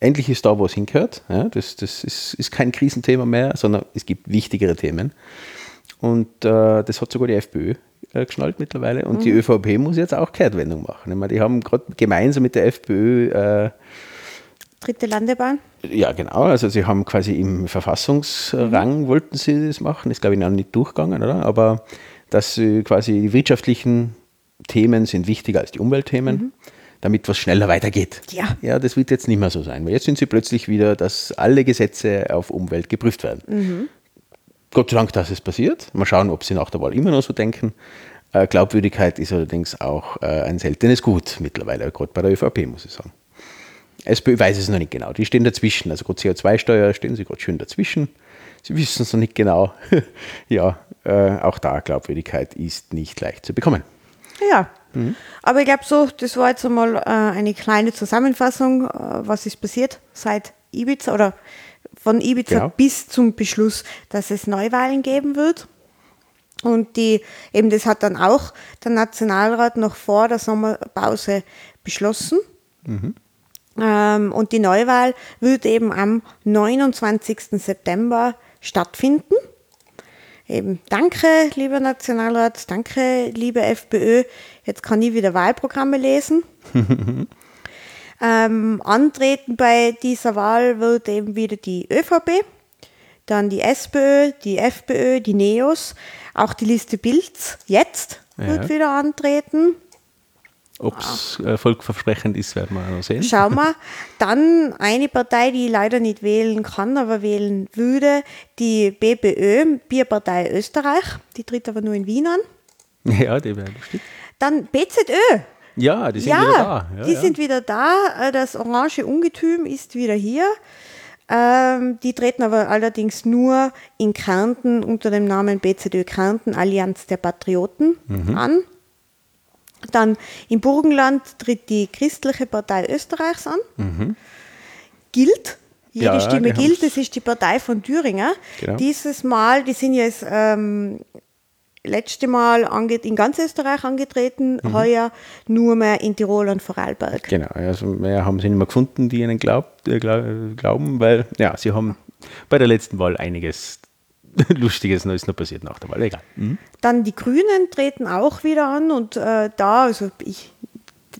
Endlich ist da, wo es hingehört. Ja, das das ist, ist kein Krisenthema mehr, sondern es gibt wichtigere Themen. Und äh, das hat sogar die FPÖ äh, geschnallt mittlerweile. Und die ÖVP muss jetzt auch Kehrtwendung machen. Ich meine, die haben gerade gemeinsam mit der FPÖ äh, dritte Landebahn. ja, genau. Also sie haben quasi im Verfassungsrang wollten sie das machen. Ist, glaube ich, noch nicht durchgegangen, oder? Aber dass sie quasi die wirtschaftlichen Themen sind wichtiger als die Umweltthemen, damit was schneller weitergeht. Ja. Ja, das wird jetzt nicht mehr so sein, weil jetzt sind sie plötzlich wieder, dass alle Gesetze auf Umwelt geprüft werden. Gott sei Dank, dass es passiert. Mal schauen, ob sie nach der Wahl immer noch so denken. Äh, Glaubwürdigkeit ist allerdings auch äh, ein seltenes Gut mittlerweile, gerade bei der ÖVP, muss ich sagen. SPÖ weiß es noch nicht genau. Die stehen dazwischen. Also gerade CO2-Steuer stehen sie gerade schön dazwischen. Sie wissen es noch nicht genau. ja, äh, auch da Glaubwürdigkeit ist nicht leicht zu bekommen. Ja. Aber ich glaube so, das war jetzt einmal äh, eine kleine Zusammenfassung, äh, was ist passiert seit Ibiza oder von Ibiza Genau. bis zum Beschluss, dass es Neuwahlen geben wird. Und die, eben das hat dann auch der Nationalrat noch vor der Sommerpause beschlossen. Ähm, und die Neuwahl wird eben am 29. September stattfinden. Eben, danke, lieber Nationalrat, danke, liebe FPÖ. Jetzt kann ich wieder Wahlprogramme lesen. ähm, antreten bei dieser Wahl wird eben wieder die ÖVP, dann die SPÖ, die FPÖ, die NEOS, auch die Liste Bilds jetzt wird Ja. wieder antreten. Ob es äh, volkversprechend ist, werden wir noch sehen. Schauen wir. Dann eine Partei, die ich leider nicht wählen kann, aber wählen würde, die BPÖ, Bierpartei Österreich. Die tritt aber nur in Wien an. Ja, die wäre lustig. Dann BZÖ. Ja, die sind ja, wieder da. Ja, die ja. sind wieder da. Äh, Das orange Ungetüm ist wieder hier. Ähm, die treten aber allerdings nur in Kärnten unter dem Namen BZÖ Kärnten Allianz der Patrioten Mhm. an. Dann im Burgenland tritt die Christliche Partei Österreichs an. Gilt. Jede Mhm. Ja, Stimme gilt. Das ist die Partei von Thüringer. Genau. Dieses Mal, die sind jetzt ähm, letzte Mal in ganz Österreich angetreten, Mhm. heuer nur mehr in Tirol und Vorarlberg. Genau, also mehr haben sie nicht mehr gefunden, die ihnen glaubt, äh, glau- glauben, weil ja, sie haben bei der letzten Wahl einiges Lustiges ist noch passiert nach der Wahl. Egal. Dann die Grünen treten auch wieder an und äh, da, also ich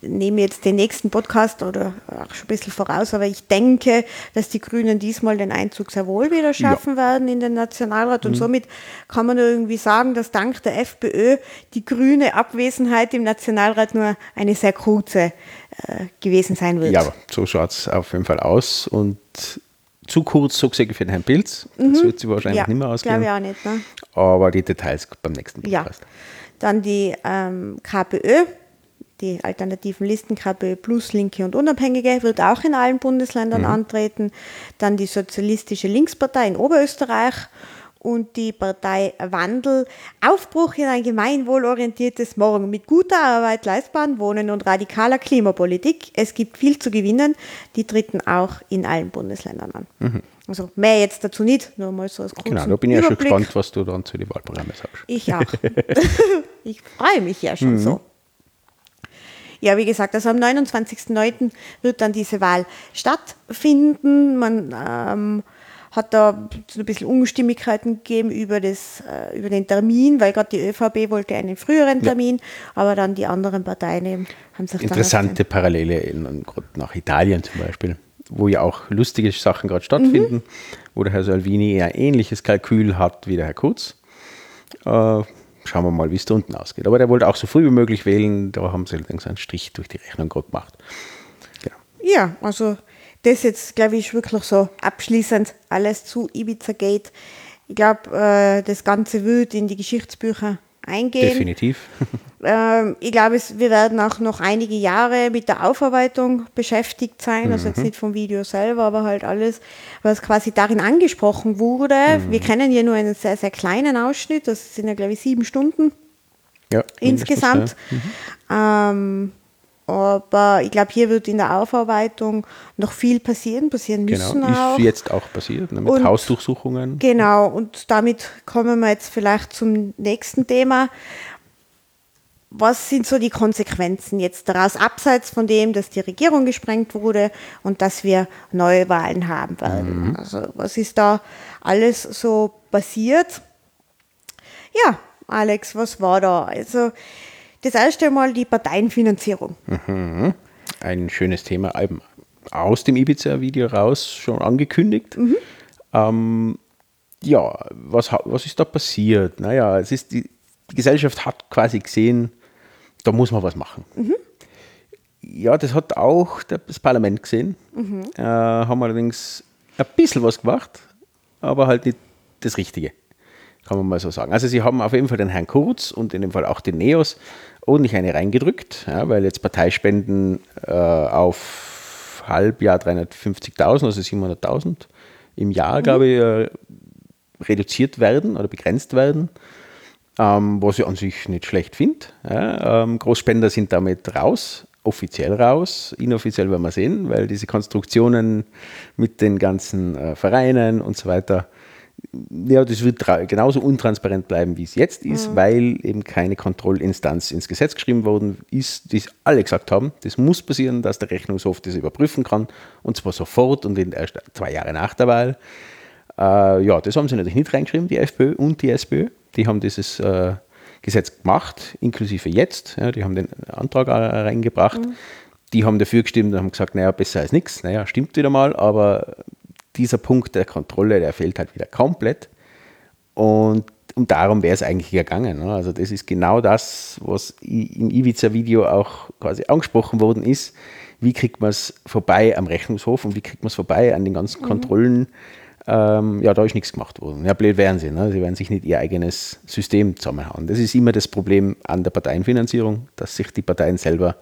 nehme jetzt den nächsten Podcast oder auch schon ein bisschen voraus, aber ich denke, dass die Grünen diesmal den Einzug sehr wohl wieder schaffen werden in den Nationalrat Mhm. und somit kann man irgendwie sagen, dass dank der FPÖ die grüne Abwesenheit im Nationalrat nur eine sehr kurze äh, gewesen sein wird. Ja, aber so schaut es auf jeden Fall aus und zu kurz, so gesehen für den Herrn Pilz. Das wird sie wahrscheinlich Mhm. ja, nicht mehr glaube ausgehen. ich auch nicht. Ne? Aber die Details beim nächsten Ja. Podcast. Dann die ähm, KPÖ, die alternativen Listen KPÖ Plus, Linke und Unabhängige, wird auch in allen Bundesländern antreten. Dann die Sozialistische Linkspartei in Oberösterreich und die Partei Wandel Aufbruch in ein gemeinwohlorientiertes Morgen mit guter Arbeit, leistbarem Wohnen und radikaler Klimapolitik. Es gibt viel zu gewinnen. Die treten auch in allen Bundesländern an. Mhm. Also mehr jetzt dazu nicht, nur mal so als kurzen Genau, da bin ich ja schon gespannt, was du dann zu den Wahlprogrammen sagst. Ich auch. ich freue mich ja schon mhm. so. Ja, wie gesagt, also am 29.09. wird dann diese Wahl stattfinden. Man ähm, hat da so ein bisschen Unstimmigkeiten gegeben über, das, äh, über den Termin, weil gerade die ÖVP wollte einen früheren Termin, ja. aber dann die anderen Parteien eben haben sich Interessante Parallele in, nach Italien zum Beispiel, wo ja auch lustige Sachen gerade stattfinden, mhm. wo der Herr Salvini eher ähnliches Kalkül hat wie der Herr Kurz. Äh, schauen wir mal, wie es da unten ausgeht. Aber der wollte auch so früh wie möglich wählen, da haben sie allerdings einen Strich durch die Rechnung gemacht. Genau. Ja, also das jetzt, glaube ich, wirklich so abschließend alles zu Ibiza Gate. Ich glaube, äh, das Ganze wird in die Geschichtsbücher eingehen. Definitiv. Ähm, ich glaube, wir werden auch noch einige Jahre mit der Aufarbeitung beschäftigt sein. Mhm. Also jetzt mhm. nicht vom Video selber, aber halt alles, was quasi darin angesprochen wurde. Mhm. Wir kennen ja nur einen sehr, sehr kleinen Ausschnitt. Das sind ja, glaube ich, sieben Stunden ja, insgesamt. Ja. Mhm. Ähm, aber ich glaube, hier wird in der Aufarbeitung noch viel passieren, passieren genau, müssen genau, ist jetzt auch passiert, ne, mit und, Hausdurchsuchungen. Genau, und damit kommen wir jetzt vielleicht zum nächsten Thema. Was sind so die Konsequenzen jetzt daraus, abseits von dem, dass die Regierung gesprengt wurde und dass wir neue Wahlen haben werden? Mhm. Also was ist da alles so passiert? Ja, Alex, was war da? Also das erste Mal die Parteienfinanzierung. Mhm. Ein schönes Thema, aus dem Ibiza-Video raus schon angekündigt. Mhm. Ähm, ja, was, was ist da passiert? Naja, es ist die, die, Gesellschaft hat quasi gesehen, da muss man was machen. Mhm. Ja, das hat auch das Parlament gesehen. Mhm. Äh, haben allerdings ein bisschen was gemacht, aber halt nicht das Richtige kann man mal so sagen. Also sie haben auf jeden Fall den Herrn Kurz und in dem Fall auch den Neos ordentlich eine reingedrückt, ja, weil jetzt Parteispenden äh, auf Halbjahr 350.000, also 700.000 im Jahr, mhm. glaube ich, äh, reduziert werden oder begrenzt werden, ähm, was ich an sich nicht schlecht finde. Ja, ähm, Großspender sind damit raus, offiziell raus, inoffiziell werden wir sehen, weil diese Konstruktionen mit den ganzen äh, Vereinen und so weiter ja, das wird genauso untransparent bleiben, wie es jetzt ist, mhm. weil eben keine Kontrollinstanz ins Gesetz geschrieben worden ist, die alle gesagt haben, das muss passieren, dass der Rechnungshof das überprüfen kann und zwar sofort und in erst zwei Jahre nach der Wahl. Äh, ja, das haben sie natürlich nicht reingeschrieben, die FPÖ und die SPÖ. Die haben dieses äh, Gesetz gemacht, inklusive jetzt. Ja, die haben den Antrag reingebracht. Mhm. Die haben dafür gestimmt und haben gesagt, naja, besser als nichts. Naja, stimmt wieder mal, aber dieser Punkt der Kontrolle, der fehlt halt wieder komplett. Und, und darum wäre es eigentlich gegangen. Ne? Also das ist genau das, was im Ibiza-Video auch quasi angesprochen worden ist. Wie kriegt man es vorbei am Rechnungshof und wie kriegt man es vorbei an den ganzen mhm. Kontrollen? Ähm, ja, da ist nichts gemacht worden. Ja, blöd wären sie. Ne? Sie werden sich nicht ihr eigenes System zusammenhauen. Das ist immer das Problem an der Parteienfinanzierung, dass sich die Parteien selber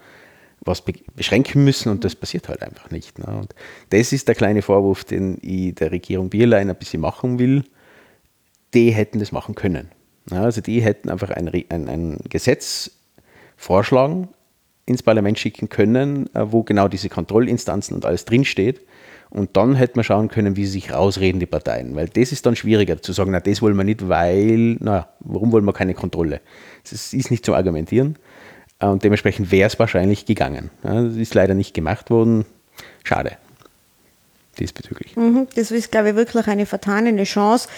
was beschränken müssen und das passiert halt einfach nicht. Ne? Und das ist der kleine Vorwurf, den ich der Regierung Bierlein ein bisschen machen will. Die hätten das machen können. Ja, also die hätten einfach ein, ein, ein, Gesetz vorschlagen, ins Parlament schicken können, äh, wo genau diese Kontrollinstanzen und alles drinsteht. Und dann hätte man schauen können, wie sie sich rausreden, die Parteien. Weil das ist dann schwieriger zu sagen, na, das wollen wir nicht, weil, na, warum wollen wir keine Kontrolle? Das ist nicht zu argumentieren. Äh, und dementsprechend wäre es wahrscheinlich gegangen. Das ist leider nicht gemacht worden. Schade. Diesbezüglich. Mhm, das ist, glaube ich, wirklich eine vertane Chance.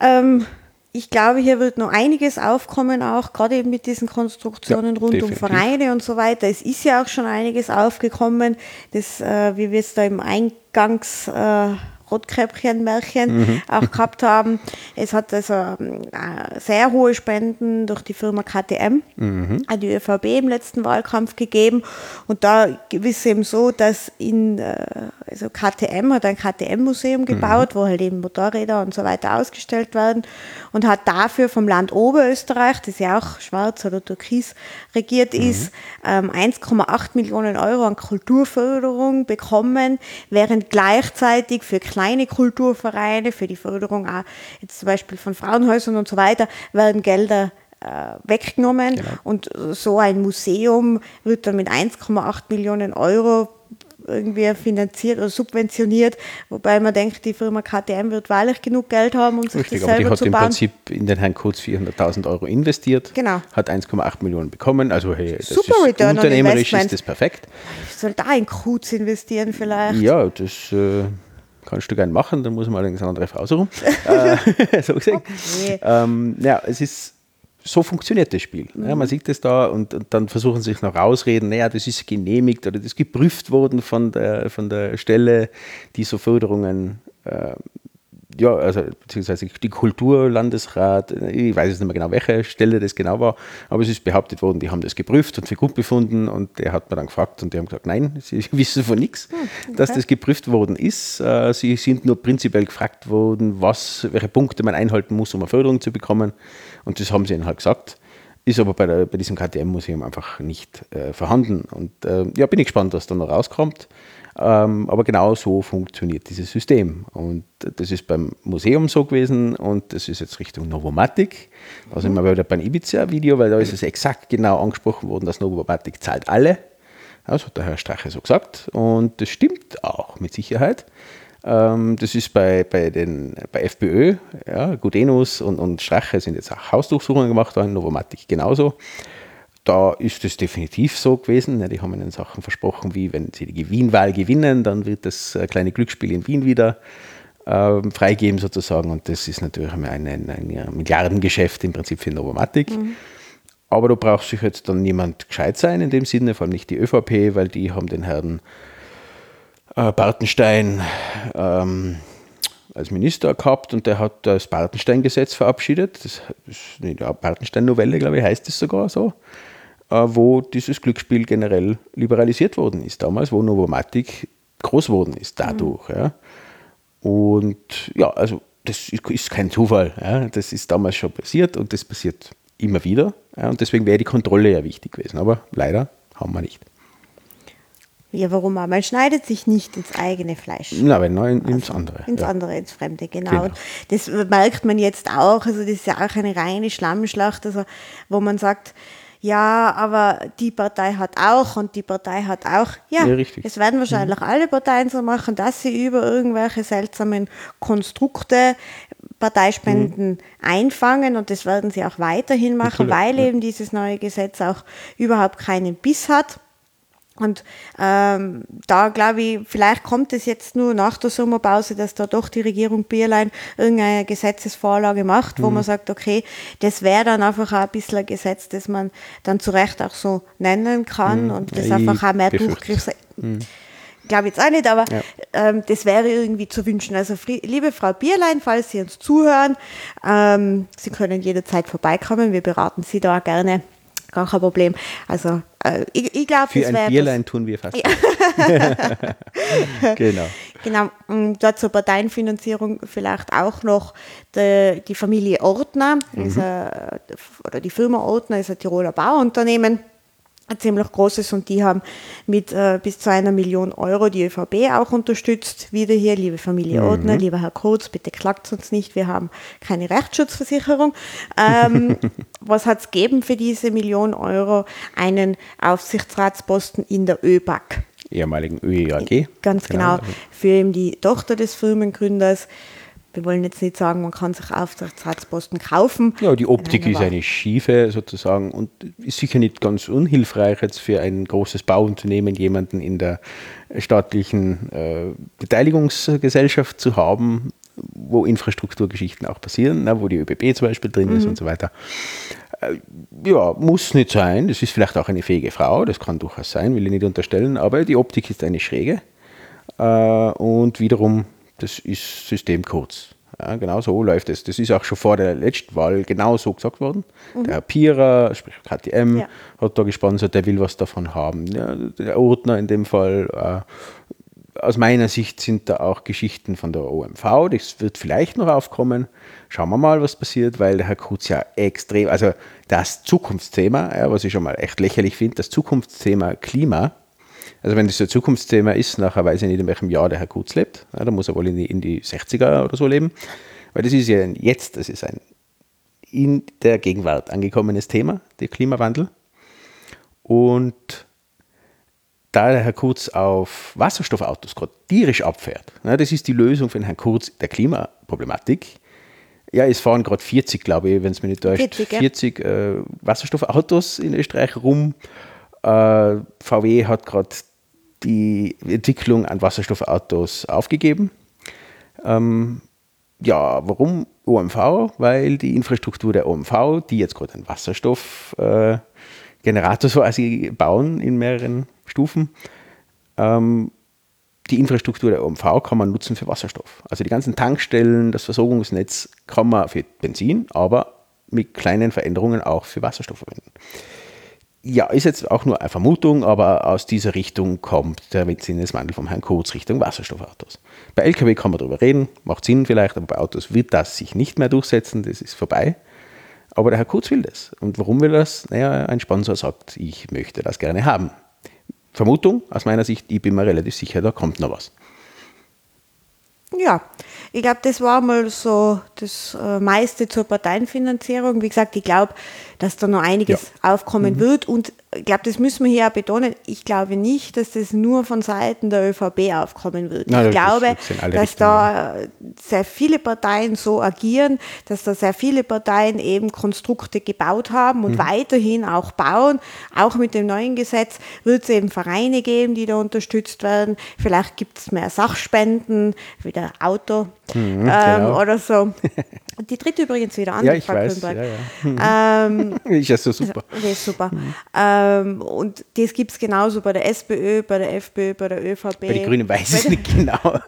Ähm, ich glaube, hier wird noch einiges aufkommen, auch gerade eben mit diesen Konstruktionen ja, rund definitiv. um Vereine und so weiter. Es ist ja auch schon einiges aufgekommen, das, äh, wie wir es da im Eingangs äh, Rotkräppchen-Märchen mhm. auch gehabt haben. Es hat also äh, sehr hohe Spenden durch die Firma KTM mhm. an die ÖVP im letzten Wahlkampf gegeben. Und da ist es eben so, dass in, äh, also KTM hat ein KTM-Museum gebaut, mhm. wo halt eben Motorräder und so weiter ausgestellt werden und hat dafür vom Land Oberösterreich, das ja auch schwarz oder türkis regiert mhm. ist, ähm, 1,8 Millionen Euro an Kulturförderung bekommen, während gleichzeitig für kleine Kulturvereine, für die Förderung auch jetzt zum Beispiel von Frauenhäusern und so weiter, werden Gelder äh, weggenommen genau. und so ein Museum wird dann mit 1,8 Millionen Euro irgendwie finanziert oder subventioniert, wobei man denkt, die Firma KTM wird wahrlich genug Geld haben, um sich Richtig, das selber zu bauen. aber die hat im Prinzip in den Herrn Kurz 400.000 Euro investiert, genau. hat 1,8 Millionen bekommen, also hey, das Super ist Return unternehmerisch ist das perfekt. Ich soll da in Kurz investieren vielleicht? Ja, das... Äh, kannst du gerne machen, dann muss man allerdings eine andere Frau suchen. äh, so gesagt. Okay. Ähm, ja, es ist so funktioniert das Spiel. Mhm. Ja, man sieht es da und, und, dann versuchen sie sich noch rausreden, naja, das ist genehmigt oder das ist geprüft worden von der, von der Stelle, die so Förderungen äh, ja, also beziehungsweise die Kulturlandesrat, ich weiß jetzt nicht mehr genau, welche Stelle das genau war, aber es ist behauptet worden, die haben das geprüft und für gut befunden und der hat mir dann gefragt und die haben gesagt, nein, sie wissen von nichts, hm, okay. dass das geprüft worden ist. Äh, sie sind nur prinzipiell gefragt worden, was, welche Punkte man einhalten muss, um eine Förderung zu bekommen und das haben sie ihnen halt gesagt. Ist aber bei, der, bei diesem KTM-Museum einfach nicht äh, vorhanden. Und äh, ja, bin ich gespannt, was da noch rauskommt. Ähm, aber genau so funktioniert dieses System. Und das ist beim Museum so gewesen und das ist jetzt Richtung Novomatic. Da sind wir wieder beim Ibiza-Video, weil da ist es exakt genau angesprochen worden, dass Novomatic zahlt alle. Das hat der Herr Strache so gesagt. Und das stimmt auch mit Sicherheit. Ähm, das ist bei, bei, den, bei FPÖ, ja, Gudenus und, und Strache sind jetzt auch Hausdurchsuchungen gemacht worden, Novomatic genauso da ist es definitiv so gewesen. Die haben ihnen Sachen versprochen, wie wenn sie die Wien-Wahl gewinnen, dann wird das äh, kleine Glücksspiel in Wien wieder äh, freigeben sozusagen. Und das ist natürlich ein, ein, ein Milliardengeschäft im Prinzip für Novomatic. Mhm. Aber da braucht sich jetzt dann niemand gescheit sein in dem Sinne, vor allem nicht die ÖVP, weil die haben den Herrn äh, Bartenstein ähm, als Minister gehabt und der hat das Bartenstein-Gesetz verabschiedet. Das ist eine Bartenstein-Novelle, glaube ich, heißt es sogar so. Äh, wo dieses Glücksspiel generell liberalisiert worden ist, damals, wo Novomatic groß worden ist dadurch. Mhm. Ja. Und ja, also das ist kein Zufall. Ja. Das ist damals schon passiert und das passiert immer wieder. Ja. Und deswegen wäre die Kontrolle ja wichtig gewesen. Aber leider haben wir nicht. Ja, warum auch? Man schneidet sich nicht ins eigene Fleisch. Na, wenn nein, ins also, andere. Ins ja. andere, ins Fremde, genau. genau. Das merkt man jetzt auch. Also das ist ja auch eine reine Schlammschlacht, also, wo man sagt, ja, aber die Partei hat auch und die Partei hat auch. Ja, ja es werden wahrscheinlich mhm. alle Parteien so machen, dass sie über irgendwelche seltsamen Konstrukte Parteispenden mhm. einfangen und das werden sie auch weiterhin machen, weil eben dieses neue Gesetz auch überhaupt keinen Biss hat. Und ähm, da glaube ich, vielleicht kommt es jetzt nur nach der Sommerpause, dass da doch die Regierung Bierlein irgendeine Gesetzesvorlage macht, wo mhm. man sagt, okay, das wäre dann einfach auch ein bisschen ein Gesetz, das man dann zu Recht auch so nennen kann mhm. und das ja, einfach auch mehr Durchgriff. Mhm. Glaube jetzt auch nicht, aber ja. ähm, das wäre irgendwie zu wünschen. Also liebe Frau Bierlein, falls Sie uns zuhören, ähm, Sie können jederzeit vorbeikommen. Wir beraten Sie da gerne gar kein Problem. Also äh, ich, ich glaube, Für ein Bierlein das, tun wir fast. Ja. genau. Genau, und dort zur Parteienfinanzierung vielleicht auch noch die, die Familie Ortner, mhm. ein, oder die Firma Ortner ist ein Tiroler Bauunternehmen ziemlich großes und die haben mit äh, bis zu einer Million Euro die ÖVP auch unterstützt. Wieder hier, liebe Familie mhm. Ordner, lieber Herr Kurz, bitte klagt uns nicht, wir haben keine Rechtsschutzversicherung. Ähm, was hat es gegeben für diese Million Euro? Einen Aufsichtsratsposten in der ÖBAG. Ehemaligen ÖEAG. Ganz genau, genau. für eben die Tochter des Firmengründers wir wollen jetzt nicht sagen, man kann sich Aufsichtsratsposten kaufen. Ja, die Optik ist eine schiefe sozusagen und ist sicher nicht ganz unhilfreich jetzt für ein großes Bauunternehmen jemanden in der staatlichen äh, Beteiligungsgesellschaft zu haben, wo Infrastrukturgeschichten auch passieren, na, wo die ÖBB zum Beispiel drin mhm. ist und so weiter. Äh, ja, muss nicht sein. Das ist vielleicht auch eine fähige Frau, das kann durchaus sein, will ich nicht unterstellen, aber die Optik ist eine schräge. Äh, und wiederum das ist systemkurz. Ja, genau so läuft es. Das ist auch schon vor der letzten Wahl genau so gesagt worden. Mhm. Der Herr Pierer, sprich KTM, ja. hat da gesponsert, der will was davon haben. Ja, der Ordner in dem Fall. Äh, aus meiner Sicht sind da auch Geschichten von der OMV, das wird vielleicht noch aufkommen. Schauen wir mal, was passiert, weil der Herr Kurz ja extrem, also das Zukunftsthema, ja, was ich schon mal echt lächerlich finde, das Zukunftsthema Klima, also wenn das ein Zukunftsthema ist, nachher weiß ich nicht, in welchem Jahr der Herr Kurz lebt, ja, da muss er wohl in die, in die 60er oder so leben, weil das ist ja jetzt, das ist ein in der Gegenwart angekommenes Thema, der Klimawandel. Und da der Herr Kurz auf Wasserstoffautos gerade tierisch abfährt, na, das ist die Lösung für den Herrn Kurz der Klimaproblematik. Ja, es fahren gerade 40, glaube ich, wenn es mir nicht täuscht, 40, 40 äh, Wasserstoffautos in Österreich rum. Äh, VW hat gerade die Entwicklung an Wasserstoffautos aufgegeben. Ähm, ja, warum OMV? Weil die Infrastruktur der OMV, die jetzt gerade einen Wasserstoffgenerator äh, so quasi bauen in mehreren Stufen. Ähm, die Infrastruktur der OMV kann man nutzen für Wasserstoff. Also die ganzen Tankstellen, das Versorgungsnetz kann man für Benzin, aber mit kleinen Veränderungen auch für Wasserstoff verwenden. Ja, ist jetzt auch nur eine Vermutung, aber aus dieser Richtung kommt der Sinneswandel vom Herrn Kurz Richtung Wasserstoffautos. Bei Lkw kann man darüber reden, macht Sinn vielleicht, aber bei Autos wird das sich nicht mehr durchsetzen, das ist vorbei. Aber der Herr Kurz will das. Und warum will das? Naja, ein Sponsor sagt, ich möchte das gerne haben. Vermutung aus meiner Sicht, ich bin mir relativ sicher, da kommt noch was. Ja, ich glaube, das war mal so das äh, meiste zur Parteienfinanzierung. Wie gesagt, ich glaube, dass da noch einiges ja. aufkommen mhm. wird. Und ich glaube, das müssen wir hier auch betonen. Ich glaube nicht, dass das nur von Seiten der ÖVP aufkommen wird. Nein, ich glaube, dass da sehr viele Parteien so agieren, dass da sehr viele Parteien eben Konstrukte gebaut haben und mhm. weiterhin auch bauen. Auch mit dem neuen Gesetz wird es eben Vereine geben, die da unterstützt werden. Vielleicht gibt es mehr Sachspenden, wie der Auto mhm, ähm, genau. oder so. Die dritte übrigens wieder an. Ja, ich weiß. Ja, ja. Ähm, ist ja so super. Das ist super. Mhm. Ähm, und das gibt es genauso bei der SPÖ, bei der FPÖ, bei der ÖVP. Bei den Grünen weiß ich es nicht genau.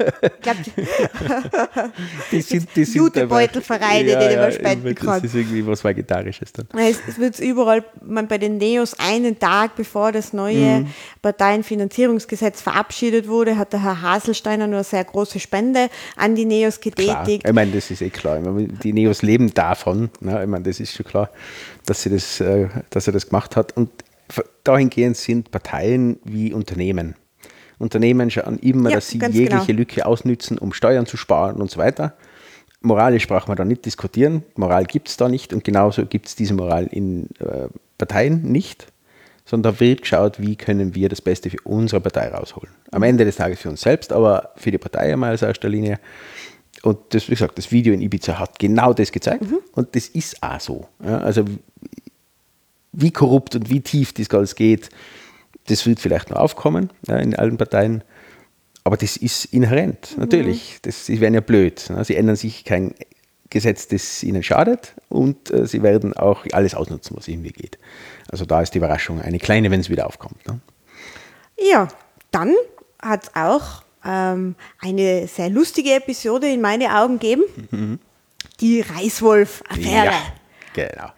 die sind, die sind Jutebeutelvereine, ja, die man spenden kann. Das ist irgendwie was Vegetarisches dann. Es, es wird überall, man bei den Neos einen Tag bevor das neue mhm. Parteienfinanzierungsgesetz verabschiedet wurde, hat der Herr Haselsteiner nur eine sehr große Spende an die Neos getätigt. Klar. Ich meine, das ist eh klar. Meine, die Neos leben davon. Ne? Ich meine, das ist schon klar, dass, sie das, äh, dass er das gemacht hat. Und dahingehend sind Parteien wie Unternehmen. Unternehmen schauen immer, ja, dass sie jegliche genau. Lücke ausnützen, um Steuern zu sparen und so weiter. Moralisch braucht man da nicht diskutieren. Moral gibt es da nicht und genauso gibt es diese Moral in äh, Parteien nicht, sondern da wird geschaut, wie können wir das Beste für unsere Partei rausholen. Am Ende des Tages für uns selbst, aber für die Partei einmal als erster Linie. Und das, wie gesagt, das Video in Ibiza hat genau das gezeigt mhm. und das ist auch so. Ja, also wie korrupt und wie tief das alles geht, das wird vielleicht noch aufkommen ja, in allen Parteien. Aber das ist inhärent, natürlich. Mhm. Das, sie werden ja blöd. Ne? Sie ändern sich kein Gesetz, das ihnen schadet und äh, sie werden auch alles ausnutzen, was irgendwie geht. Also da ist die Überraschung eine kleine, wenn es wieder aufkommt. Ne? Ja, dann hat es auch ähm, eine sehr lustige Episode in meine Augen geben. Mhm. Die Reißwolf-Affäre. Ja, genau.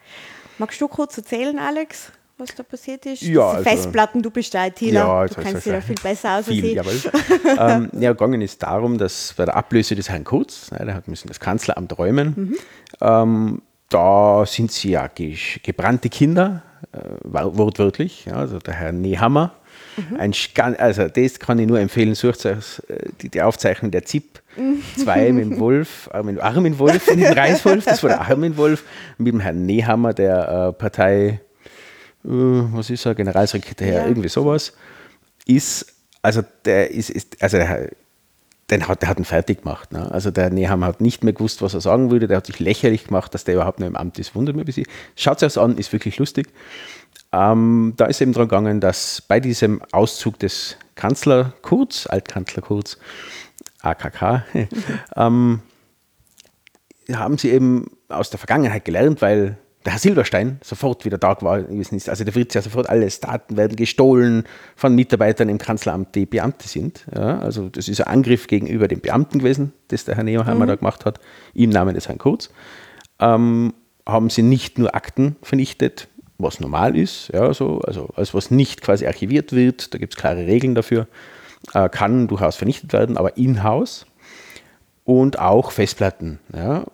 Magst du kurz erzählen, Alex? was da passiert ist? Ja, also, Festplatten, du bist da ITler, ja, du kennst dich da viel besser aus viel, als ich. ähm, ja, gegangen ist darum, dass bei der Ablöse des Herrn Kurz, ja, der hat müssen das Kanzleramt räumen, mhm. ähm, da sind sie ja gebrannte Kinder, äh, wortwörtlich. Ja, also der Herr Nehammer Mhm. Ein also das kann ich nur empfehlen, sucht euch äh, die, die Aufzeichnung der ZIP 2 mit dem Wolf, äh, mit Armin Wolf, nicht dem Reiswolf, das war der Armin Wolf, mit dem Herrn Nehammer, der äh, Partei, äh, was ist er, Generalsekretär, ja. irgendwie sowas, ist, also der ist, ist also der, den hat, der hat ihn fertig gemacht. Ne? Also der Nehammer hat nicht mehr gewusst, was er sagen würde, der hat sich lächerlich gemacht, dass der überhaupt noch im Amt ist, wundert mich ein bisschen. Schaut es euch an, ist wirklich lustig. Ähm, da ist eben darum gegangen, dass bei diesem Auszug des Kanzler Kurz, Altkanzler Kurz, AKK, ähm, haben sie eben aus der Vergangenheit gelernt, weil der Herr Silberstein sofort wieder da war. Also der Fritz ja sofort, alles Daten werden gestohlen von Mitarbeitern im Kanzleramt, die Beamte sind. Ja, also das ist ein Angriff gegenüber den Beamten gewesen, das der Herr Nehammer mhm. da gemacht hat, im Namen des Herrn Kurz. Ähm, haben sie nicht nur Akten vernichtet, was normal ist, ja, so, also alles, was nicht quasi archiviert wird, da gibt es klare Regeln dafür, äh, kann durchaus vernichtet werden, aber in-house und auch Festplatten. Ja.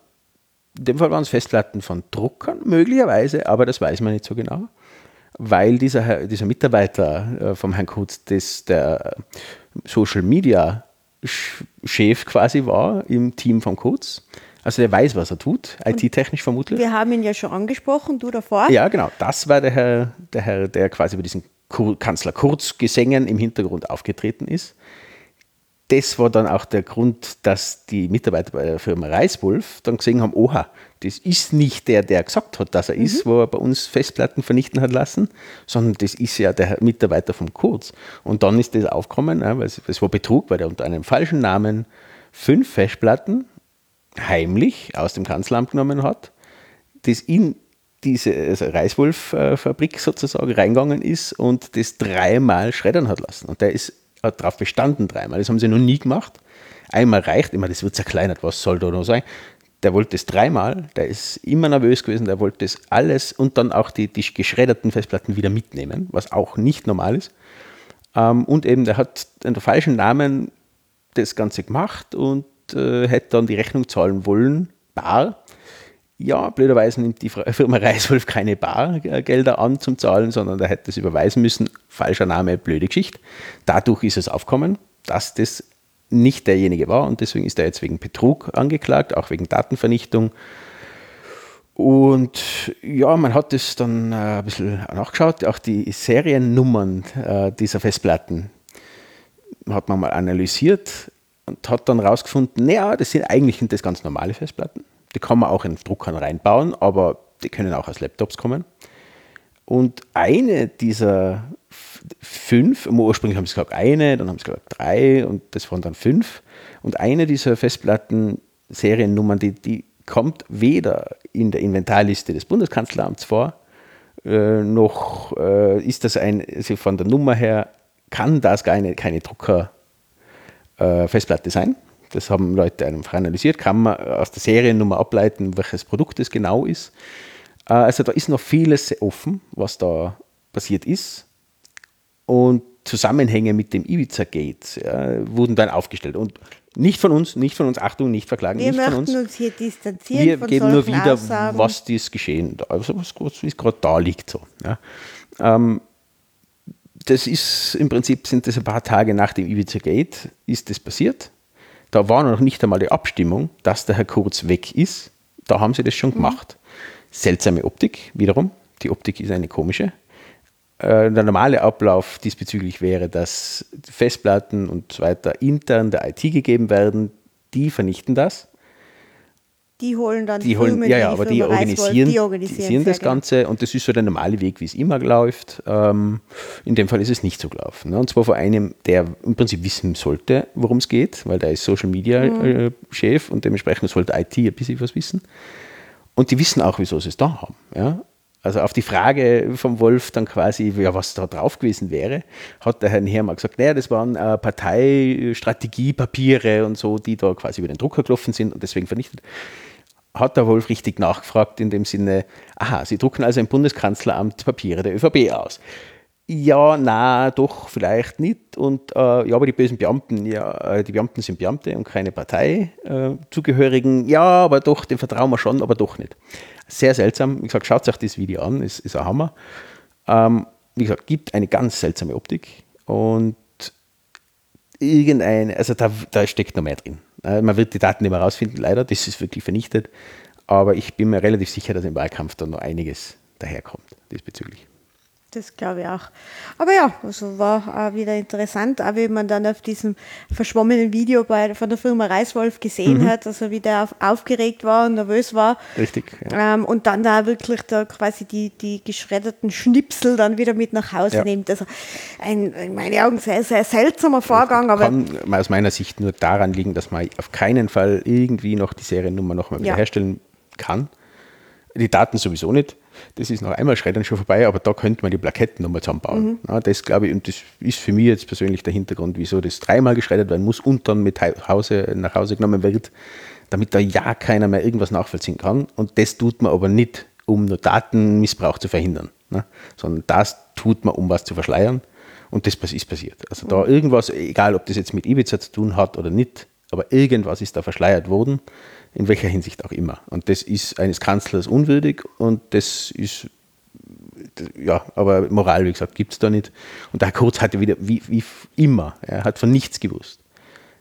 In dem Fall waren es Festplatten von Druckern, möglicherweise, aber das weiß man nicht so genau, weil dieser, dieser Mitarbeiter äh, vom Herrn Kutz, das der Social Media Chef quasi war im Team von Kurz. Also der weiß, was er tut, IT-technisch vermutlich. Wir haben ihn ja schon angesprochen, du davor. Ja, genau. Das war der Herr, der, Herr, der quasi bei diesen Kanzler Kurz-Gesängen im Hintergrund aufgetreten ist das war dann auch der Grund, dass die Mitarbeiter bei der Firma Reiswolf dann gesehen haben, oha, das ist nicht der, der gesagt hat, dass er mhm. ist, wo er bei uns Festplatten vernichten hat lassen, sondern das ist ja der Mitarbeiter vom Kurz. Und dann ist das aufgekommen, weil es, war Betrug, weil er unter einem falschen Namen fünf Festplatten heimlich aus dem Kanzleramt genommen hat, das in diese also Reiswolf-Fabrik sozusagen reingegangen ist und das dreimal schreddern hat lassen. Und der ist hat darauf bestanden dreimal. Das haben sie noch nie gemacht. Einmal reicht, immer, das wird zerkleinert, was soll da noch sein? Der wollte es dreimal, der ist immer nervös gewesen, der wollte das alles und dann auch die, die geschredderten Festplatten wieder mitnehmen, was auch nicht normal ist. Ähm, und eben, der hat unter falschen Namen das Ganze gemacht und äh, hätte dann die Rechnung zahlen wollen, bar. Ja, blöderweise nimmt die Firma Reiswolf keine Bargelder an zum Zahlen, sondern da hätte es überweisen müssen. Falscher Name, blöde Geschichte. Dadurch ist es aufgekommen, dass das nicht derjenige war und deswegen ist er jetzt wegen Betrug angeklagt, auch wegen Datenvernichtung. Und ja, man hat das dann äh, ein bisschen nachgeschaut, auch die Seriennummern äh, dieser Festplatten hat man mal analysiert und hat dann herausgefunden, naja, das sind eigentlich das ganz normale Festplatten. Die kann man auch in Druckern reinbauen, aber die können auch aus Laptops kommen. Und eine dieser fünf, ursprünglich haben sie gesagt eine, dann haben sie gesagt drei und das waren dann fünf. Und eine dieser Festplatten, Seriennummern, die, die kommt weder in der Inventarliste des Bundeskanzleramts vor, äh, noch äh, ist das ein, also von der Nummer her, kann das keine, keine Drucker-Festplatte äh, sein. Das haben Leute einfach analysiert, kann man aus der Seriennummer ableiten, welches Produkt es genau ist. Äh, also da ist noch vieles offen, was da passiert ist. Und Zusammenhänge mit dem Ibiza-Gate ja, wurden dann aufgestellt. Und nicht von uns, nicht von uns, Achtung, nicht verklagen, wir nicht von uns. uns hier distanzieren Wir von geben nur wieder, Aussagen. was dies geschehen, also was, was gerade da liegt. So, ja. ähm, das ist im Prinzip, sind das ein paar Tage nach dem Ibiza-Gate, ist das passiert. Da war noch nicht einmal die Abstimmung, dass der Herr Kurz weg ist. Da haben sie das schon mhm. gemacht. Seltsame Optik, wiederum. Die Optik ist eine komische. Äh, der normale Ablauf diesbezüglich wäre, dass Festplatten und so weiter intern der IT gegeben werden. Die vernichten das. Die holen dann die holen, ja, ja, aber die organisieren, die organisieren das Ganze und das ist so der normale Weg, wie es immer läuft. Ähm, in dem Fall ist es nicht so gelaufen. Ne? Und zwar vor einem, der im Prinzip wissen sollte, worum es geht, weil der ist Social Media mhm. äh, Chef und dementsprechend sollte IT ein bisschen was wissen. Und die wissen auch, wieso sie es da haben. Ja? Also auf die Frage vom Wolf dann quasi, ja, was da drauf gewesen wäre, hat der Herr Hermann gesagt, naja, das waren äh, Parteistrategiepapiere und so, die da quasi über den Drucker gelaufen sind und deswegen vernichtet hat der Wolf richtig nachgefragt in dem Sinne, aha, Sie drucken also im Bundeskanzleramt Papiere der ÖVP aus. Ja, na, doch, vielleicht nicht. Und äh, ja, aber die bösen Beamten, ja, äh, die Beamten sind Beamte und keine Parteizugehörigen. Äh, ja, aber doch, den vertrauen wir schon, aber doch nicht. Sehr seltsam. Wie gesagt, schaut euch das Video an, ist, ist ein Hammer. Ähm, wie gesagt, gibt eine ganz seltsame Optik und irgendein, also da, da steckt noch mehr drin. Äh, man wird die Daten nicht mehr rausfinden, leider, das ist wirklich vernichtet. Aber ich bin mir relativ sicher, dass im Wahlkampf da noch einiges daherkommt diesbezüglich. Das glaube ich auch. Aber ja, also war auch wieder interessant, auch wie man dann auf diesem verschwommenen Video bei, von der Firma Reiswolf gesehen mhm. hat, also wie der auf, aufgeregt war und nervös war. Richtig. Ja. Ähm, und dann da wirklich da quasi die, die geschredderten Schnipsel dann wieder mit nach Hause ja. nimmt. Also ein, in meinen Augen sehr, sehr seltsamer Vorgang. Das kann aus meiner Sicht nur daran liegen, dass man auf keinen Fall irgendwie noch die Seriennummer nochmal ja. herstellen kann. Die Daten sowieso nicht das ist noch einmal Schreddern schon vorbei, aber da könnte man die Plaketten nochmal zusammenbauen. Mhm. Ja, das glaube ich, und das ist für mich jetzt persönlich der Hintergrund, wieso das dreimal geschreddert werden muss und dann mit Hause, nach Hause genommen wird, damit da ja keiner mehr irgendwas nachvollziehen kann. Und das tut man aber nicht, um nur Datenmissbrauch zu verhindern, ne? sondern das tut man, um was zu verschleiern. Und das ist passiert. Also da irgendwas, egal ob das jetzt mit Ibiza zu tun hat oder nicht, aber irgendwas ist da verschleiert worden, in welcher Hinsicht auch immer. Und das ist eines Kanzlers unwürdig und das ist, ja, aber Moral, wie gesagt, gibt es da nicht. Und der Herr Kurz hatte wieder, wie, wie immer, er hat von nichts gewusst.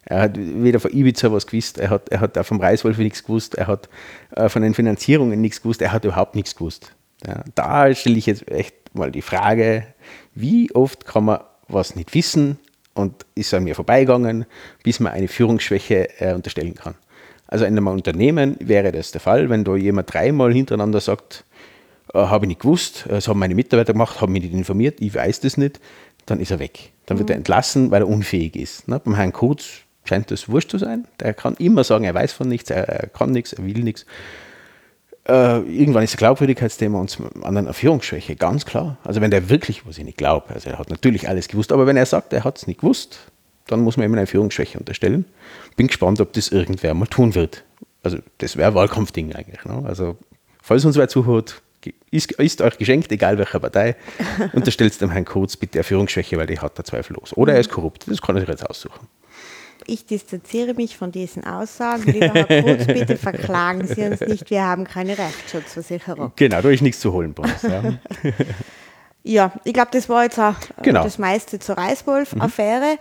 Er hat weder von Ibiza was gewusst, er hat, er hat auch vom Reiswolf nichts gewusst, er hat äh, von den Finanzierungen nichts gewusst, er hat überhaupt nichts gewusst. Ja, da stelle ich jetzt echt mal die Frage, wie oft kann man was nicht wissen und ist an mir vorbeigegangen, bis man eine Führungsschwäche äh, unterstellen kann. Also in einem Unternehmen wäre das der Fall, wenn da jemand dreimal hintereinander sagt, äh, habe ich nicht gewusst, das haben meine Mitarbeiter gemacht, haben mich nicht informiert, ich weiß das nicht, dann ist er weg. Dann wird er mhm. entlassen, weil er unfähig ist. Ne? Beim Herrn Kurz scheint das wurscht zu sein. Der kann immer sagen, er weiß von nichts, er, er kann nichts, er will nichts. Äh, irgendwann ist ein Glaubwürdigkeitsthema und zum anderen eine Führungsschwäche, ganz klar. Also wenn der wirklich, was ich nicht glaube, also er hat natürlich alles gewusst, aber wenn er sagt, er hat es nicht gewusst, dann muss man ihm eine Führungsschwäche unterstellen. Bin gespannt, ob das irgendwer mal tun wird. Also das wäre ein Wahlkampfding eigentlich. Ne? Also falls uns wer zuhört, ist, ist, euch geschenkt, egal welcher Partei, unterstellt dem Herrn Kurz bitte eine Führungsschwäche, weil die hat er zweifellos. Oder er ist korrupt, das kann er sich jetzt aussuchen ich distanziere mich von diesen Aussagen. Lieber Herr Kurz, bitte verklagen Sie uns nicht, wir haben keine Rechtsschutzversicherung. Genau, da ist nichts zu holen bei uns. Ja, ja ich glaube, das war jetzt auch äh, genau. das meiste zur Reiswolf-Affäre. Mhm.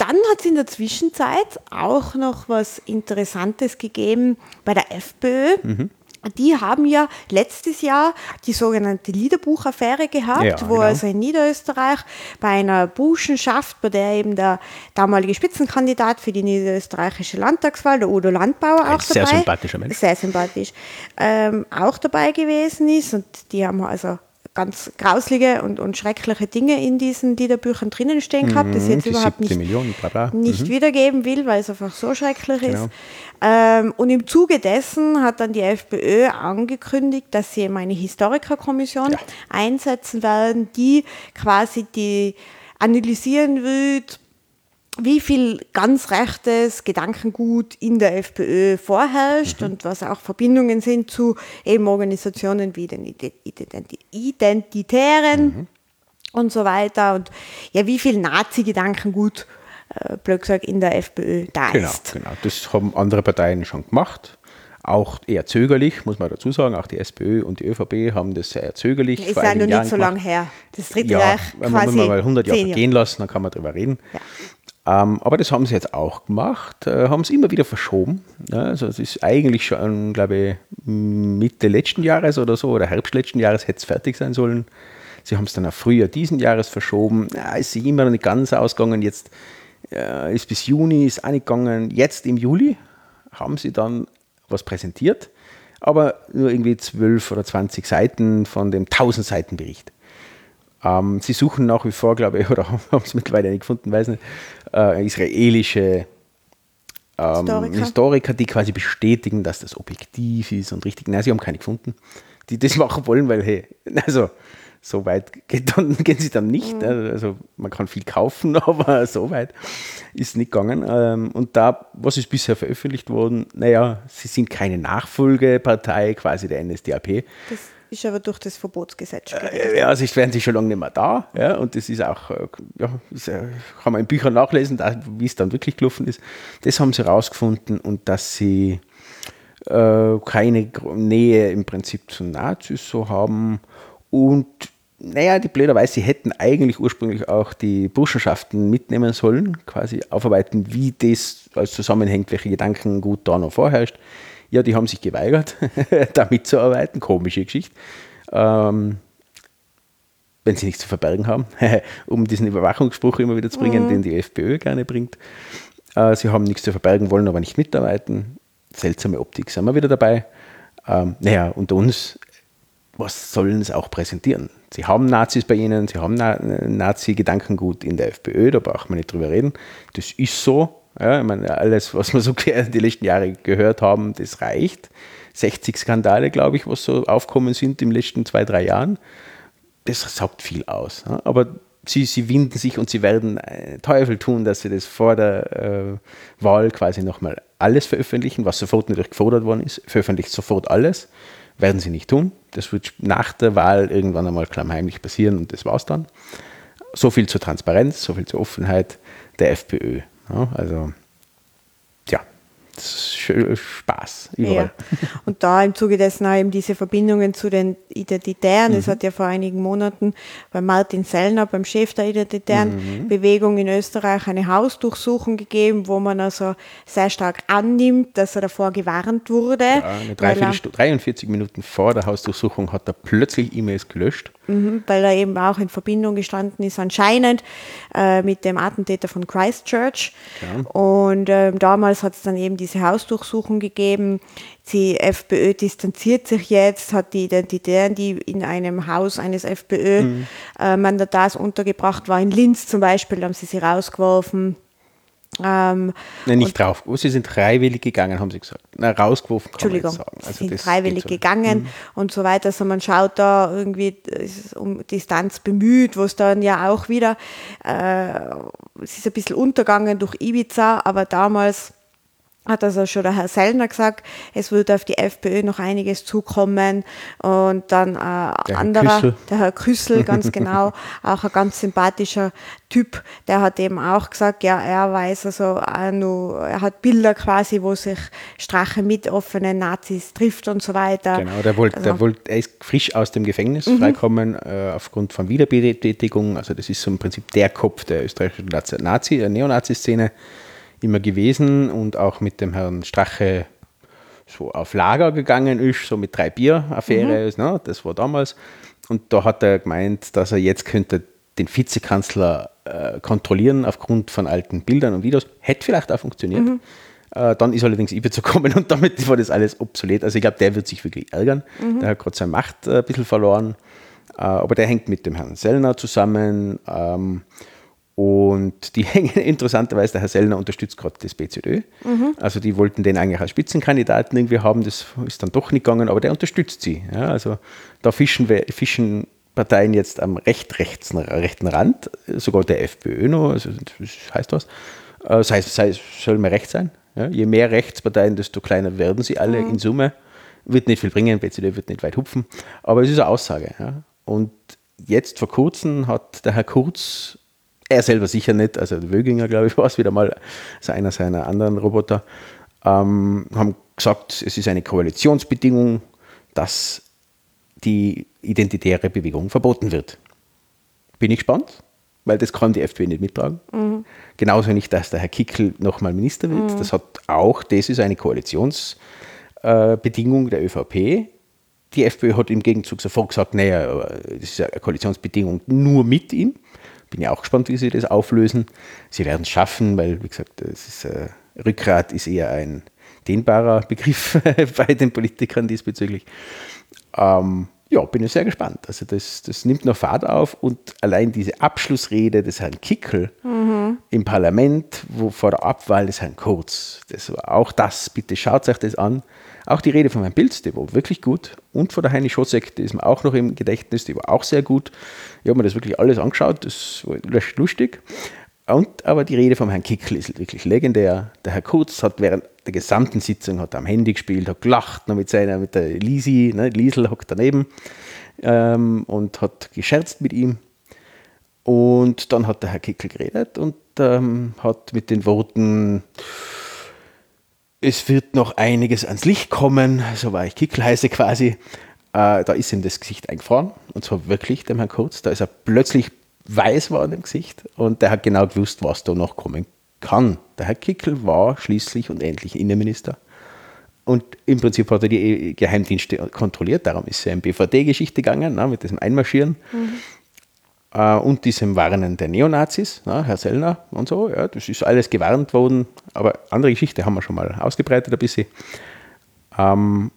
Dann hat es in der Zwischenzeit auch noch was Interessantes gegeben bei der FPÖ. Mhm die haben ja letztes Jahr die sogenannte Liederbuchaffäre gehabt, ja, wo genau. also in Niederösterreich bei einer Burschenschaft, bei der eben der damalige Spitzenkandidat für die niederösterreichische Landtagswahl, der Udo Landbauer, Ein auch sehr dabei, sympathischer Mensch. sehr sympathisch, ähm, auch dabei gewesen ist und die haben also ganz grauslige und, und schreckliche Dinge in diesen Liederbüchern drinnen stehen gehabt, das ich jetzt überhaupt nicht, bla bla. nicht mhm. wiedergeben will, weil es einfach so schrecklich genau. ist. Ähm, und im Zuge dessen hat dann die FPÖ angekündigt, dass sie eben eine Historikerkommission ja. einsetzen werden, die quasi die analysieren wird, wie viel ganz rechtes Gedankengut in der FPÖ vorherrscht mhm. und was auch Verbindungen sind zu eben Organisationen wie den Identitären mhm. und so weiter und ja, wie viel Nazi-Gedankengut, äh, blöd gesagt, in der FPÖ da genau, ist. Genau, das haben andere Parteien schon gemacht. Auch eher zögerlich, muss man dazu sagen. Auch die SPÖ und die ÖVP haben das sehr zögerlich. Ist ja noch nicht so lange her. Das dritte ja, Reich quasi. Wenn man mal 100 Jahre gehen lassen, dann kann man darüber reden. Ja. Ähm, aber das haben sie jetzt auch gemacht, äh, haben es immer wieder verschoben. Ja, also es ist eigentlich schon, glaube ich, Mitte letzten Jahres oder so oder Herbst letzten Jahres hätte es fertig sein sollen. Sie haben es dann auf Frühjahr diesen Jahres verschoben. Ja, ist sie immer noch nicht ganz ausgegangen. Jetzt äh, ist bis Juni ist auch nicht gegangen. Jetzt im Juli haben sie dann was präsentiert, aber nur irgendwie 12 oder 20 Seiten von dem 1000 Seiten Bericht. Ähm, sie suchen nach wie vor, glaube ich, oder haben es mittlerweile nicht gefunden, weiß nicht, äh, israelische ähm, Historiker. Historiker. die quasi bestätigen, dass das objektiv ist und richtig. Nein, sie haben keine gefunden, die das machen wollen, weil, hey, also so weit geht dann, gehen sie dann nicht. Mhm. Also man kann viel kaufen, aber so weit ist nicht gegangen. Ähm, und da, was ist bisher veröffentlicht worden? Naja, sie sind keine Nachfolgepartei quasi der NSDAP. Das ist aber durch das Verbotsgesetz. Äh, ja, also werden sie schon lange nicht mehr da. Ja, und das ist auch, äh, ja, ist, äh, kann man in Büchern nachlesen, wie es dann wirklich gelaufen ist. Das haben sie herausgefunden und dass sie äh, keine Nähe im Prinzip zu Nazis so haben. Und naja, die blöderweise, sie hätten eigentlich ursprünglich auch die Burschenschaften mitnehmen sollen, quasi aufarbeiten, wie das als zusammenhängt, welche Gedanken gut da noch vorherrscht. Ja, die haben sich geweigert, da mitzuarbeiten. Komische Geschichte. Ähm, wenn sie nichts zu verbergen haben, um diesen Überwachungsspruch immer wieder zu bringen, mhm. den die FPÖ gerne bringt. Äh, sie haben nichts zu verbergen, wollen aber nicht mitarbeiten. Seltsame Optik, sind wir wieder dabei. Ähm, naja, unter uns, was sollen sie auch präsentieren? Sie haben Nazis bei ihnen, sie haben Na Nazi-Gedankengut in der FPÖ, da braucht man nicht drüber reden. Das ist so, ja, ich meine, alles, was wir so die letzten Jahre gehört haben, das reicht. 60 Skandale, glaube ich, was so aufkommen sind in den letzten zwei, drei Jahren. Das sagt viel aus. Aber sie, sie winden sich und sie werden äh, Teufel tun, dass sie das vor der äh, Wahl quasi nochmal alles veröffentlichen, was sofort natürlich gefordert worden ist. Veröffentlicht sofort alles. Werden sie nicht tun. Das wird nach der Wahl irgendwann einmal klammheimlich passieren und das war's dann. so viel zur Transparenz, so viel zur Offenheit der FPÖ. Also Spaß überall. Ja. Und da im Zuge dessen auch eben diese Verbindungen zu den Identitären. Mhm. Es hat ja vor einigen Monaten bei Martin Sellner, beim Chef der Identitären mhm. Bewegung in Österreich, eine Hausdurchsuchung gegeben, wo man also sehr stark annimmt, dass er davor gewarnt wurde. Ja, eine 43 Minuten vor der Hausdurchsuchung hat er plötzlich E-Mails gelöscht. Mhm, weil er eben auch in Verbindung gestanden ist, anscheinend äh, mit dem Attentäter von Christchurch. Ja. Und äh, damals hat es dann eben diese Hausdurchsuchung gegeben. Die FPÖ distanziert sich jetzt, hat die Identitären, die in einem Haus eines FPÖ-Mandatars mhm. äh, untergebracht war, in Linz zum Beispiel, haben sie sie rausgeworfen. Ähm, Nein, nicht drauf. Sie sind freiwillig gegangen, haben sie gesagt. Na, rausgeworfen kann Entschuldigung, man sagen. Also sind freiwillig so. gegangen mhm. und so weiter. Also man schaut da irgendwie um Distanz bemüht, wo es dann ja auch wieder, äh, es ist ein bisschen untergegangen durch Ibiza, aber damals hat also schon der Herr Sellner gesagt, es wird auf die FPÖ noch einiges zukommen und dann ein der anderer, Herr der Herr Küssel, ganz genau, auch ein ganz sympathischer Typ, der hat eben auch gesagt, ja, er weiß also auch nur, er hat Bilder quasi, wo sich Strache mit offenen Nazis trifft und so weiter. Genau, der wollte, also, der wollte, er ist frisch aus dem Gefängnis mhm. freikommen äh, aufgrund von Wiederbetätigung, also das ist so im Prinzip der Kopf der österreichischen Nazi, der Neonazi-Szene immer gewesen und auch mit dem Herrn Strache so auf Lager gegangen ist, so mit drei Bier-Affäre, mhm. ne, das war damals. Und da hat er gemeint, dass er jetzt könnte den Vizekanzler äh, kontrollieren aufgrund von alten Bildern und Videos. Hätte vielleicht auch funktioniert. Mhm. Äh, dann ist allerdings Ibiza gekommen und damit war das alles obsolet. Also ich glaube, der wird sich wirklich ärgern. Mhm. Der hat gerade seine Macht äh, ein bisschen verloren. Äh, aber der hängt mit dem Herrn Sellner zusammen. Ähm, und die hängen interessanterweise, der Herr Sellner unterstützt gerade das BZÖ. Mhm. Also die wollten den eigentlich als Spitzenkandidaten irgendwie haben, das ist dann doch nicht gegangen, aber der unterstützt sie. Ja, also da fischen, wir, fischen Parteien jetzt am recht, rechts, rechten Rand, sogar der FPÖ noch, also das heißt was. Das heißt, es soll mehr rechts sein. Ja, je mehr Rechtsparteien, desto kleiner werden sie alle mhm. in Summe. Wird nicht viel bringen, BZÖ wird nicht weit hupfen, aber es ist eine Aussage. Ja. Und jetzt vor kurzem hat der Herr Kurz er selber sicher nicht, also Wöginger, glaube ich, war es wieder mal, also einer seiner anderen Roboter, ähm, haben gesagt, es ist eine Koalitionsbedingung, dass die identitäre Bewegung verboten wird. Bin ich gespannt, weil das kann die FPÖ nicht mittragen. Mhm. Genauso nicht, dass der Herr Kickel nochmal Minister wird. Mhm. Das hat auch, das ist eine Koalitionsbedingung äh, der ÖVP. Die FPÖ hat im Gegenzug sofort gesagt, naja, das ist eine Koalitionsbedingung nur mit ihm bin ja auch gespannt, wie sie das auflösen. Sie werden es schaffen, weil, wie gesagt, ist, äh, Rückgrat ist eher ein dehnbarer Begriff bei den Politikern diesbezüglich. Ähm, ja, bin ich sehr gespannt. Also das, das nimmt noch Fahrt auf und allein diese Abschlussrede des Herrn Kickel mhm. im Parlament, wo vor der Abwahl des Herrn Kurz, das war auch das, bitte schaut euch das an. Auch die Rede von Herrn Pilz, die war wirklich gut. Und von der Heini Schossek, die ist mir auch noch im Gedächtnis, die war auch sehr gut. Ich habe mir das wirklich alles angeschaut, das war lustig. Und aber die Rede vom Herrn Kickel ist wirklich legendär. Der Herr Kurz hat während der gesamten Sitzung hat am Handy gespielt, hat gelacht noch mit seiner, mit der Lisi, ne, Liesel hockt daneben ähm, und hat gescherzt mit ihm. Und dann hat der Herr Kickel geredet und ähm, hat mit den Worten, es wird noch einiges ans Licht kommen, so war ich Kickel heiße quasi, äh, da ist ihm das Gesicht eingefroren und zwar wirklich dem Herrn Kurz, da ist er plötzlich weiß war im Gesicht und der hat genau gewusst, was da noch kommen kann. Der Herr Kickel war schließlich und endlich Innenminister. Und im Prinzip hat er die Geheimdienste kontrolliert, darum ist er in BVD-Geschichte gegangen, na, mit diesem Einmarschieren. Mhm. Äh, und diesem Warnen der Neonazis, na, Herr Sellner und so. Ja, das ist alles gewarnt worden, aber andere Geschichte haben wir schon mal ausgebreitet ein bisschen. Ähm,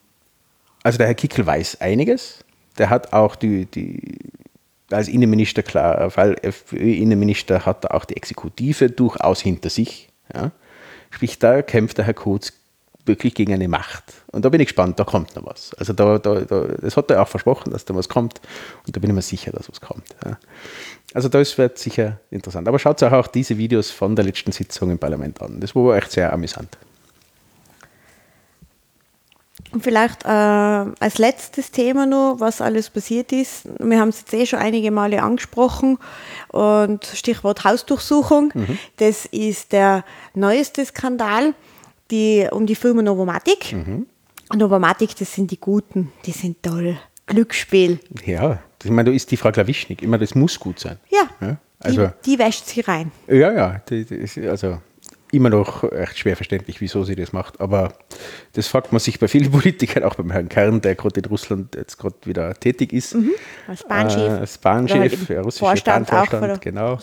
also der Herr Kickel weiß einiges. Der hat auch die, die als Innenminister, klar, weil FPÖ-Innenminister hat er auch die Exekutive durchaus hinter sich. Ja. Sprich, da kämpft der Herr Kurz wirklich gegen eine Macht. Und da bin ich gespannt, da kommt noch was. Also da, da, da, das hat er auch versprochen, dass da was kommt. Und da bin ich mir sicher, dass was kommt. Ja. Also das wird sicher interessant. Aber schaut euch auch diese Videos von der letzten Sitzung im Parlament an. Das war echt sehr amüsant. Und vielleicht äh, als letztes Thema noch, was alles passiert ist. Wir haben es jetzt eh schon einige Male angesprochen und Stichwort Hausdurchsuchung. Mhm. Das ist der neueste Skandal die, um die Firma Novomatic. Mhm. Novomatic, das sind die Guten, die sind toll. Glücksspiel. Ja, ich meine, da ist die Frau Klawischnik. Ich meine, das muss gut sein. Ja, ja also, die, die wäscht sie rein. Ja, ja, die, die, also immer noch echt schwer verständlich, wieso sie das macht. Aber das fragt man sich bei vielen Politikern, auch beim Herrn Kern, der gerade in Russland jetzt gerade wieder tätig ist. Mhm. Als Bahnchef. Äh, als Bahnchef, ja, russischer Vorstand Bahnvorstand, genau.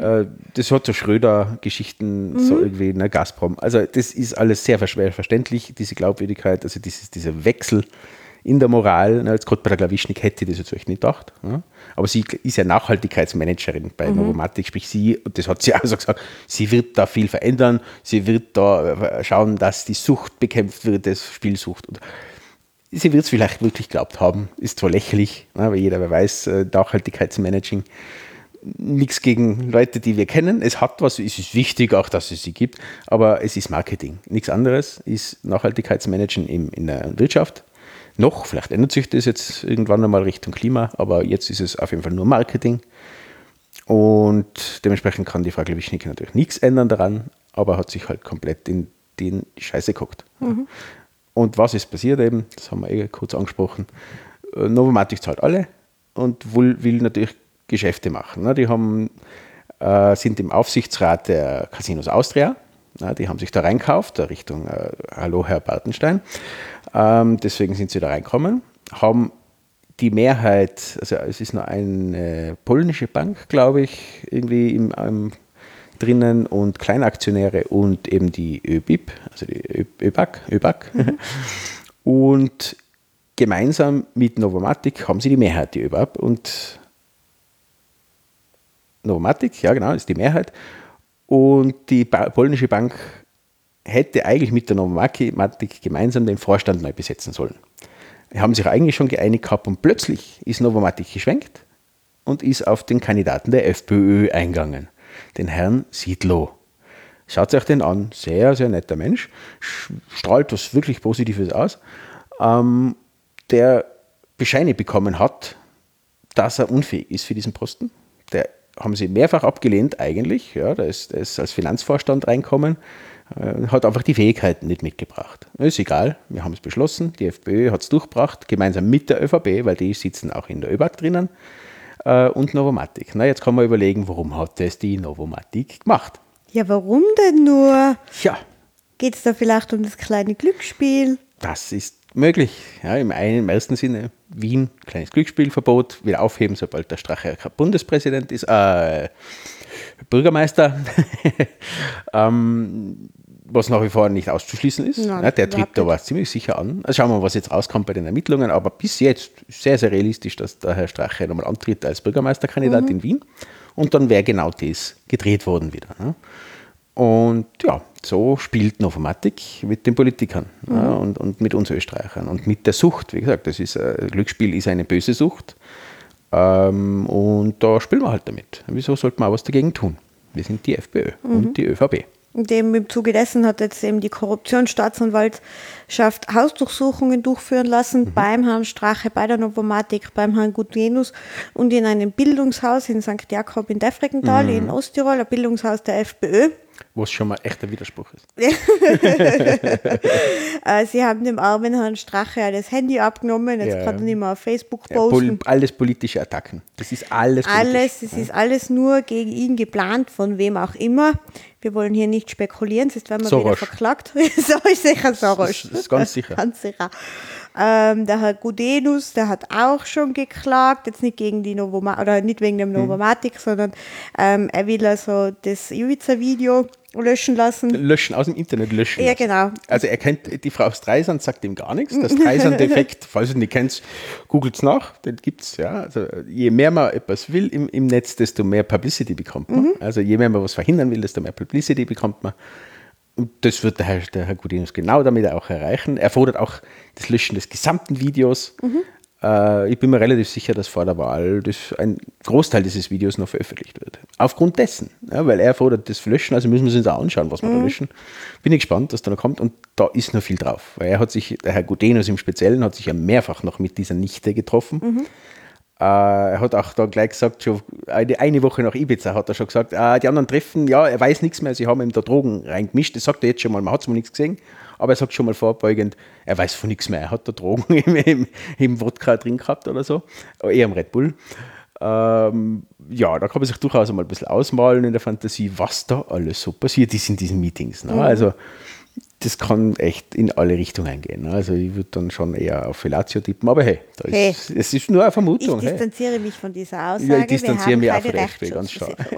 Äh, das hat so Schröder-Geschichten, mhm. so irgendwie, ne, Gazprom. Also das ist alles sehr schwer verständlich, diese Glaubwürdigkeit, also dieses, dieser Wechsel in der Moral. Ne, jetzt gerade bei der Klawischnik hätte ich das jetzt echt nicht gedacht. Ja. Aber sie ist ja Nachhaltigkeitsmanagerin bei mhm. Novomatic, sprich sie, und das hat sie auch so gesagt, sie wird da viel verändern, sie wird da äh, schauen, dass die Sucht bekämpft wird, das Spielsucht. Und sie wird es vielleicht wirklich geglaubt haben, ist zwar lächerlich, ne, weil jeder weiß, äh, Nachhaltigkeitsmanaging nichts gegen Leute, die wir kennen. Es hat was, es ist wichtig auch, dass es sie gibt, aber es ist Marketing. Nichts anderes ist Nachhaltigkeitsmanagen in, in der Wirtschaft noch. Vielleicht ändert sich das jetzt irgendwann einmal Richtung Klima, aber jetzt ist es auf jeden Fall nur Marketing. Und dementsprechend kann die Frau Klewischnicke natürlich nichts ändern daran, aber hat sich halt komplett in den Scheiße geguckt. Mhm. Und was ist passiert eben? Das haben wir eh kurz angesprochen. Äh, Novomatic zahlt alle und will, natürlich Geschäfte machen. Ne? Die haben, äh, sind im Aufsichtsrat der Casinos Austria. Die haben sich da reinkauft, Richtung äh, Hallo Herr Bartenstein. Ähm, deswegen sind sie da reinkommen, haben die Mehrheit, also es ist nur eine polnische Bank, glaube ich, irgendwie im, im, drinnen und Kleinaktionäre und eben die ÖBIP, also die ÖBAG, ÖBAG. Mhm. und gemeinsam mit Novomatic haben sie die Mehrheit, die ÖBAG und Novomatic, ja genau, ist die Mehrheit. Und die polnische Bank hätte eigentlich mit der Novomatic gemeinsam den Vorstand neu besetzen sollen. Die haben sich eigentlich schon geeinigt gehabt und plötzlich ist Novomatic geschwenkt und ist auf den Kandidaten der FPÖ eingegangen, den Herrn Siedlow. Schaut sich den an, sehr, sehr netter Mensch, strahlt was wirklich Positives aus, ähm, der Bescheine bekommen hat, dass er unfähig ist für diesen Posten. Der haben sie mehrfach abgelehnt eigentlich, ja, der ist, ist als Finanzvorstand reinkommen, hat einfach die Fähigkeiten nicht mitgebracht. Ist egal, wir haben es beschlossen, die FPÖ hat es durchgebracht, gemeinsam mit der ÖVP, weil die sitzen auch in der ÖBAG drinnen, äh, und Novomatic. Na, jetzt kann man überlegen, warum hat das die Novomatic gemacht? Ja, warum denn nur? Ja. Geht es da vielleicht um das kleine Glücksspiel? Das ist möglich. Ja, im, einen, im ersten Sinne Wien, kleines Glücksspielverbot, wieder aufheben, sobald der Strache Bundespräsident ist, äh, Bürgermeister, ähm, was nach wie vor nicht auszuschließen ist. Nein, ja, der tritt da was ziemlich sicher an. Also schauen wir mal, was jetzt rauskommt bei den Ermittlungen, aber bis jetzt sehr, sehr realistisch, dass der Herr Strache nochmal antritt als Bürgermeisterkandidat mhm. in Wien. Und dann wäre genau das gedreht worden wieder. Ne? Und ja, so spielt Novomatic mit den Politikern mhm. ja, und, und mit uns Österreichern und mit der Sucht. Wie gesagt, das ist, äh, Glücksspiel ist eine böse Sucht. Ähm, und da spielen wir halt damit. Wieso sollte man auch was dagegen tun? Wir sind die FPÖ mhm. und die ÖVP. Und dem im Zuge dessen hat jetzt eben die Korruptionsstaatsanwaltschaft Hausdurchsuchungen durchführen lassen mhm. beim Herrn Strache, bei der Novomatik, beim Herrn Gutjenus und in einem Bildungshaus in St. Jakob in Defreckenthal mhm. in Osttirol, ein Bildungshaus der FPÖ. Wo es schon mal echter Widerspruch ist. Äh, sie haben dem armen Herrn Strache das Handy abgenommen, jetzt ja. kann er nicht mehr auf Facebook posten. Ja, alles politische Attacken. Das ist alles Alles, das ist alles nur gegen ihn geplant, von wem auch immer. Wir wollen hier nicht spekulieren, sonst werden wir Soros. wieder verklagt. so ist sicher Soros. Das ist ganz sicher. ganz sicher. Ähm, der Herr Gudenus, der hat auch schon geklagt, jetzt nicht gegen die Novomatic, oder nicht wegen dem hm. Novomatic, mhm. sondern ähm, er will also das Ibiza-Video löschen lassen. Löschen, aus dem Internet löschen. Ja, genau. Also er kennt die Frau aus Streisand, sagt ihm gar nichts. Das Streisand-Defekt, falls du nicht kennst, googelt es nach, den gibt es. Ja. Also je mehr man etwas will im, im Netz, desto mehr Publicity bekommt man. Mhm. Also je mehr man was verhindern will, desto mehr Publicity bekommt man. Und das wird der Herr, der Herr Gudinus genau damit auch erreichen. Er fordert auch das Löschen des gesamten Videos. Mhm. Äh, ich bin mir relativ sicher, dass vor der Wahl das, ein Großteil dieses Videos noch veröffentlicht wird. Aufgrund dessen, ja, weil er fordert das Löschen, also müssen wir uns da anschauen, was wir da löschen. Bin ich gespannt, was da noch kommt und da ist noch viel drauf. Weil er hat sich, der Herr Gudenus im Speziellen, hat sich ja mehrfach noch mit dieser Nichte getroffen. Äh, er hat auch da gleich gesagt, schon eine, eine Woche nach Ibiza hat er schon gesagt, äh, die anderen treffen, ja, er weiß nichts mehr, sie haben ihm da Drogen reingemischt. Das sagt er jetzt schon mal, man hat es mal nichts gesehen, aber er sagt schon mal vorbeugend, er weiß von nichts mehr, er hat da Drogen im, im, im Wodka drin gehabt oder so, eher im Red Bull. Ähm, ja, da kann man sich durchaus mal ein bisschen ausmalen in der Fantasie, was da alles so passiert ist in diesen Meetings. Ne? Also das kann echt in alle Richtungen gehen. ne? Also ich würde dann schon eher auf Fellatio tippen, aber hey, da Hey. ist, es ist nur eine Ich Vermutung. hey. distanziere mich von dieser Aussage. Ja, ich distanziere mich auch FPÖ, ganz stark.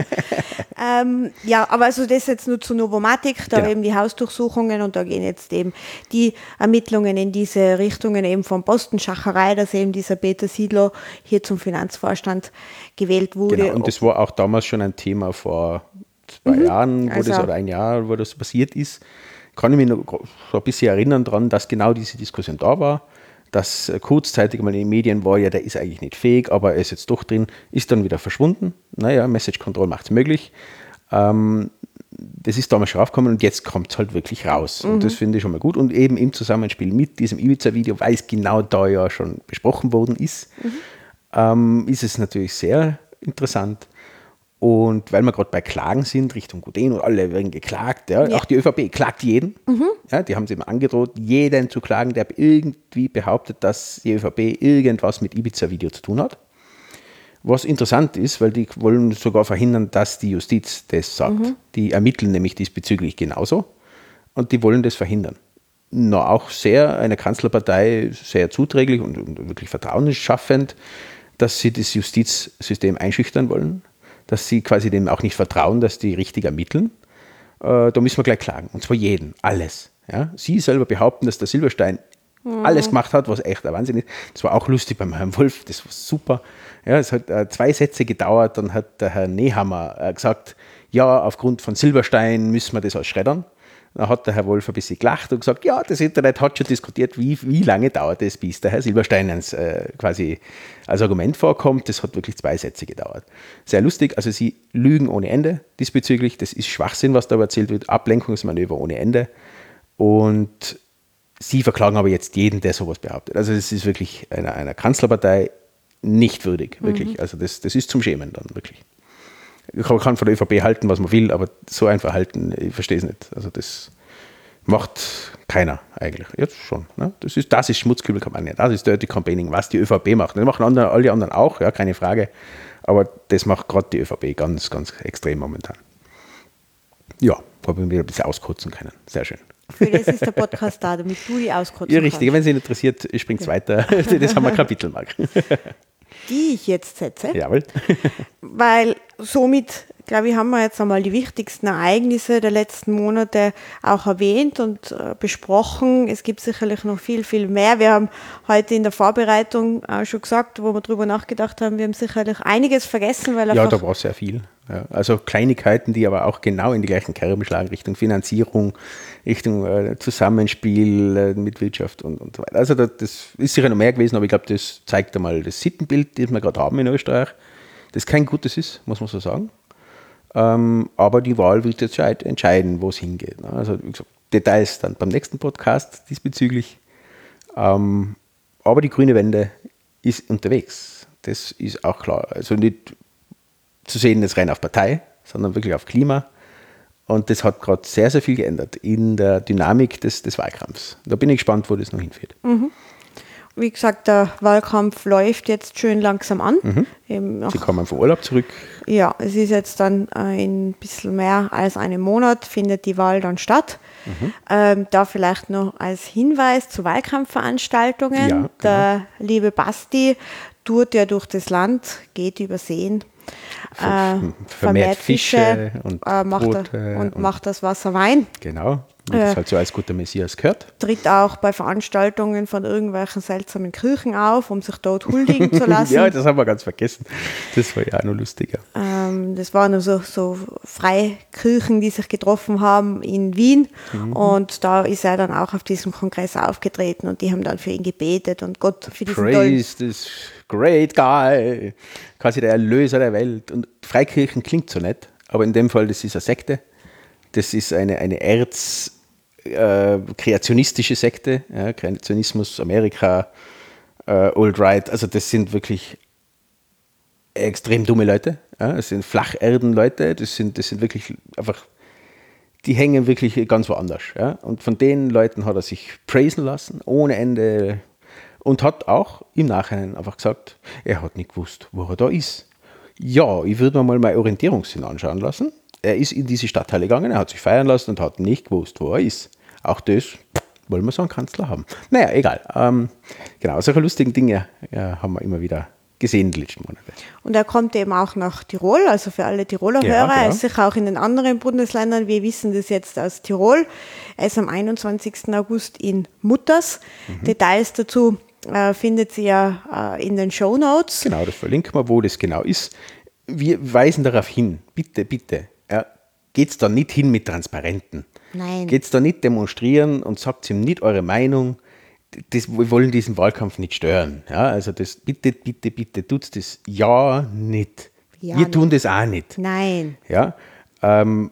ähm, ja, aber also das jetzt nur zu Novomatic, da Genau. eben die Hausdurchsuchungen und da gehen jetzt eben die Ermittlungen in diese Richtungen eben von Postenschacherei, dass eben dieser Peter Siedler hier zum Finanzvorstand gewählt wurde. Genau, und das war auch damals schon ein Thema vor zwei Jahren, wo Also- das, oder ein Jahr, wo das passiert ist. Kann ich mich noch so ein bisschen erinnern daran, dass genau diese Diskussion da war. Dass äh, kurzzeitig mal in den Medien war, ja, der ist eigentlich nicht fähig, aber er ist jetzt doch drin, ist dann wieder verschwunden. Naja, Message Control macht es möglich. Ähm, das ist damals schon aufgekommen und jetzt kommt es halt wirklich raus. Und das finde ich schon mal gut. Und eben im Zusammenspiel mit diesem Ibiza-Video, weil es genau da ja schon besprochen worden ist, ähm, ist es natürlich sehr interessant. Und weil wir gerade bei Klagen sind, Richtung Guden und alle werden geklagt, ja, auch die ÖVP klagt jeden. Ja, die haben es eben angedroht, jeden zu klagen, der irgendwie behauptet, dass die ÖVP irgendwas mit Ibiza-Video zu tun hat. Was interessant ist, weil die wollen sogar verhindern, dass die Justiz das sagt. Die ermitteln nämlich diesbezüglich genauso und die wollen das verhindern. Na, auch sehr, eine Kanzlerpartei, sehr zuträglich und, und wirklich vertrauensschaffend, dass sie das Justizsystem einschüchtern wollen, dass sie quasi dem auch nicht vertrauen, dass die richtig ermitteln. Äh, da müssen wir gleich klagen. Und zwar jeden, alles. Ja? Sie selber behaupten, dass der Silberstein alles gemacht hat, was echt ein Wahnsinn ist. Das war auch lustig beim Herrn Wolf, das war super. Ja, es hat äh, zwei Sätze gedauert, dann hat der Herr Nehammer äh, gesagt, ja, aufgrund von Silberstein müssen wir das ausschreddern. Dann hat der Herr Wolf ein bisschen gelacht und gesagt, ja, das Internet hat schon diskutiert, wie, wie lange dauert es, bis der Herr Silberstein als, äh, quasi als Argument vorkommt. Das hat wirklich zwei Sätze gedauert. Sehr lustig, also sie lügen ohne Ende diesbezüglich. Das ist Schwachsinn, was da erzählt wird, Ablenkungsmanöver ohne Ende. Und sie verklagen aber jetzt jeden, der sowas behauptet. Also es ist wirklich einer, einer Kanzlerpartei nicht würdig, wirklich. Also das, das ist zum Schämen dann, wirklich. Man kann von der ÖVP halten, was man will, aber so ein Verhalten, ich verstehe es nicht. Also das macht keiner eigentlich. Jetzt schon. Ne? Das ist, das ist Schmutzkübelkampagne, das ist Dirty Campaigning, was die ÖVP macht. Das machen andere, alle anderen auch, ja, keine Frage. Aber das macht gerade die ÖVP ganz, ganz extrem momentan. Ja, habe ich wieder ein bisschen auskotzen können. Sehr schön. Für das ist der Podcast da, damit du die auskotzen Ja, richtig. Wenn es Ihnen interessiert, springt weiter. Das haben wir Kapitelmarken. Die ich jetzt setze. Jawohl. weil somit, glaube ich, haben wir jetzt einmal die wichtigsten Ereignisse der letzten Monate auch erwähnt und äh, besprochen. Es gibt sicherlich noch viel, viel mehr. Wir haben heute in der Vorbereitung auch schon gesagt, wo wir drüber nachgedacht haben, wir haben sicherlich einiges vergessen, weil Ja, da war sehr viel. Ja, also Kleinigkeiten, die aber auch genau in die gleichen Kerben schlagen, Richtung Finanzierung, Richtung äh, Zusammenspiel äh, mit Wirtschaft und, und so weiter. Also da, das ist sicher noch mehr gewesen, aber ich glaube, das zeigt einmal das Sittenbild, das wir gerade haben in Österreich, das kein gutes ist, muss man so sagen. Ähm, aber die Wahl wird jetzt scheit- entscheiden, wo es hingeht. ne? Also gesagt, Details dann beim nächsten Podcast diesbezüglich. Ähm, aber die grüne Wende ist unterwegs. Das ist auch klar. Also nicht zu sehen jetzt rein auf Partei, sondern wirklich auf Klima. Und das hat gerade sehr, sehr viel geändert in der Dynamik des, des Wahlkampfs. Da bin ich gespannt, wo das noch hinführt. wie gesagt, der Wahlkampf läuft jetzt schön langsam an. Mhm. Sie kommen vom Urlaub zurück. Ja, es ist jetzt dann in ein bisschen mehr als einem Monat findet die Wahl dann statt. Mhm. Ähm, da vielleicht noch als Hinweis zu Wahlkampfveranstaltungen. Ja, genau. Der liebe Basti tourt ja durch das Land, geht über Seen. Ver- vermehrt Fische und äh, macht Brote und, und- macht das Wasser Wein. Genau, wie das halt so als guter Messias gehört. Tritt auch bei Veranstaltungen von irgendwelchen seltsamen Kirchen auf, um sich dort huldigen zu lassen. Ja, das haben wir ganz vergessen. Das war ja auch noch lustiger. Ähm, das waren so, so Freikirchen, die sich getroffen haben in Wien. Mhm. Und da ist er dann auch auf diesem Kongress aufgetreten und die haben dann für ihn gebetet und Gott für diesen Praise this great guy, quasi der Erlöser der Welt. Und Freikirchen klingt so nett, aber in dem Fall, das ist eine Sekte. Das ist eine, eine Erz- äh, Sekte, ja, Kreationismus, Amerika, äh, Old Right, also das sind wirklich extrem dumme Leute. Ja, das sind Flacherden-Leute, das sind, das sind wirklich einfach, die hängen wirklich ganz woanders. Ja. Und von den Leuten hat er sich praisen lassen, ohne Ende. Und hat auch im Nachhinein einfach gesagt, er hat nicht gewusst, wo er da ist. Ja, ich würde mir mal mein Orientierungssinn anschauen lassen. Er ist in diese Stadtteile gegangen, er hat sich feiern lassen und hat nicht gewusst, wo er ist. Auch das wollen wir so einen Kanzler haben. Naja, egal. Ähm, genau, solche lustigen Dinge ja, haben wir immer wieder gesehen die letzten Monate. Und er kommt eben auch nach Tirol, also für alle Tiroler ja, Hörer. Er ist sicher auch in den anderen Bundesländern. Wir wissen das jetzt aus Tirol. Er ist am 21. August in Mutters. Mhm. Details dazu äh, findet ihr ja äh, in den Show Notes. Genau, das verlinken wir, wo das genau ist. Wir weisen darauf hin, bitte, bitte, ja, geht es da nicht hin mit Transparenten. Nein. Geht es da nicht demonstrieren und sagt ihm nicht eure Meinung das, wir wollen diesen Wahlkampf nicht stören. Ja, also das bitte, bitte, bitte tut das ja nicht. Ja, wir nicht. tun das auch nicht. Nein. Ja, ähm,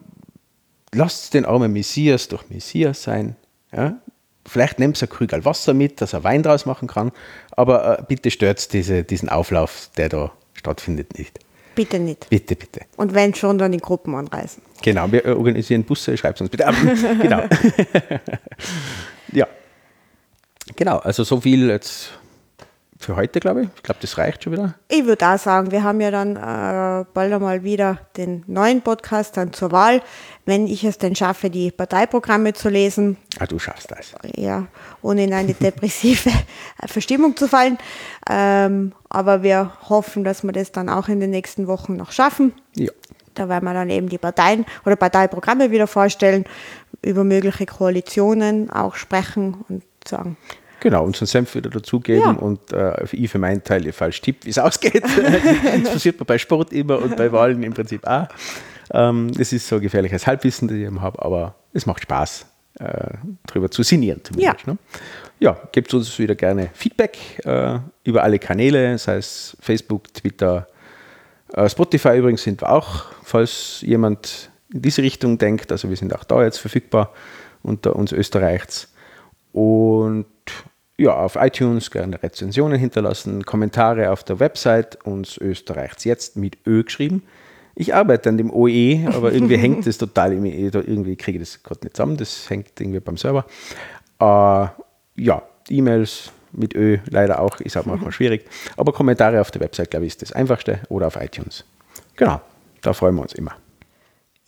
lasst den armen Messias doch Messias sein. Ja? Vielleicht nehmt ein Krügel Wasser mit, dass er Wein draus machen kann, aber äh, bitte stört diese, diesen Auflauf, der da stattfindet, nicht. Bitte nicht. Bitte, bitte. Und wenn schon, dann in Gruppen anreisen. Genau, wir organisieren Busse, schreibt uns bitte. genau. ja. Genau, also so viel jetzt für heute, glaube ich. Ich glaube, das reicht schon wieder. Ich würde auch sagen, wir haben ja dann äh, bald einmal wieder den neuen Podcast dann zur Wahl, wenn ich es denn schaffe, die Parteiprogramme zu lesen. Ah, du schaffst das. Ja, ohne in eine depressive Verstimmung zu fallen. Ähm, aber wir hoffen, dass wir das dann auch in den nächsten Wochen noch schaffen. Ja. Da werden wir dann eben die Parteien oder Parteiprogramme wieder vorstellen, über mögliche Koalitionen auch sprechen und sagen. Genau, unseren Senf wieder dazugeben ja. und äh, ich für meinen Teil falsch tipp, wie es ausgeht. das passiert mir bei Sport immer und bei Wahlen im Prinzip auch. Ähm, es ist so gefährliches Halbwissen, das ich eben habe, aber es macht Spaß, äh, darüber zu sinnieren zumindest. Ja, ne? ja gebt uns wieder gerne Feedback äh, über alle Kanäle, sei es Facebook, Twitter, äh, Spotify übrigens sind wir auch, falls jemand in diese Richtung denkt. Also wir sind auch da jetzt verfügbar unter uns Österreichs. Und ja, auf iTunes gerne Rezensionen hinterlassen, Kommentare auf der Website, uns Österreichs jetzt mit Ö geschrieben. Ich arbeite an dem OE, aber irgendwie hängt das total im E, irgendwie kriege ich das gerade nicht zusammen, das hängt irgendwie beim Server. Äh, ja, E-Mails mit Ö leider auch, ist auch manchmal schwierig. Aber Kommentare auf der Website, glaube ich, ist das einfachste oder auf iTunes. Genau, da freuen wir uns immer.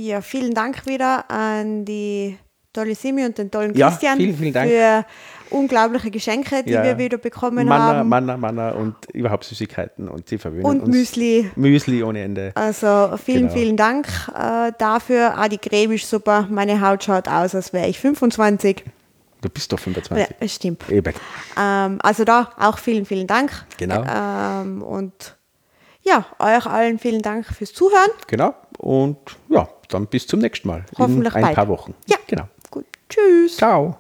Ja, vielen Dank wieder an die tolle Simi und den tollen ja, Christian vielen, vielen Dank. für unglaubliche Geschenke, die ja. wir wieder bekommen Manna, haben. Manna, Manna und überhaupt Süßigkeiten und sie verwöhnen und uns. Müsli. Müsli ohne Ende. Also vielen, genau. vielen Dank äh, dafür. Auch die Creme ist super. Meine Haut schaut aus, als wäre ich 25. Du bist doch 25. Ja, stimmt. Eben. Ähm, also da auch vielen, vielen Dank. Genau. Ähm, und ja, euch allen vielen Dank fürs Zuhören. Genau. Und ja, dann bis zum nächsten Mal. Hoffentlich in ein bald. paar Wochen. Ja. Genau. Gut. Tschüss. Ciao.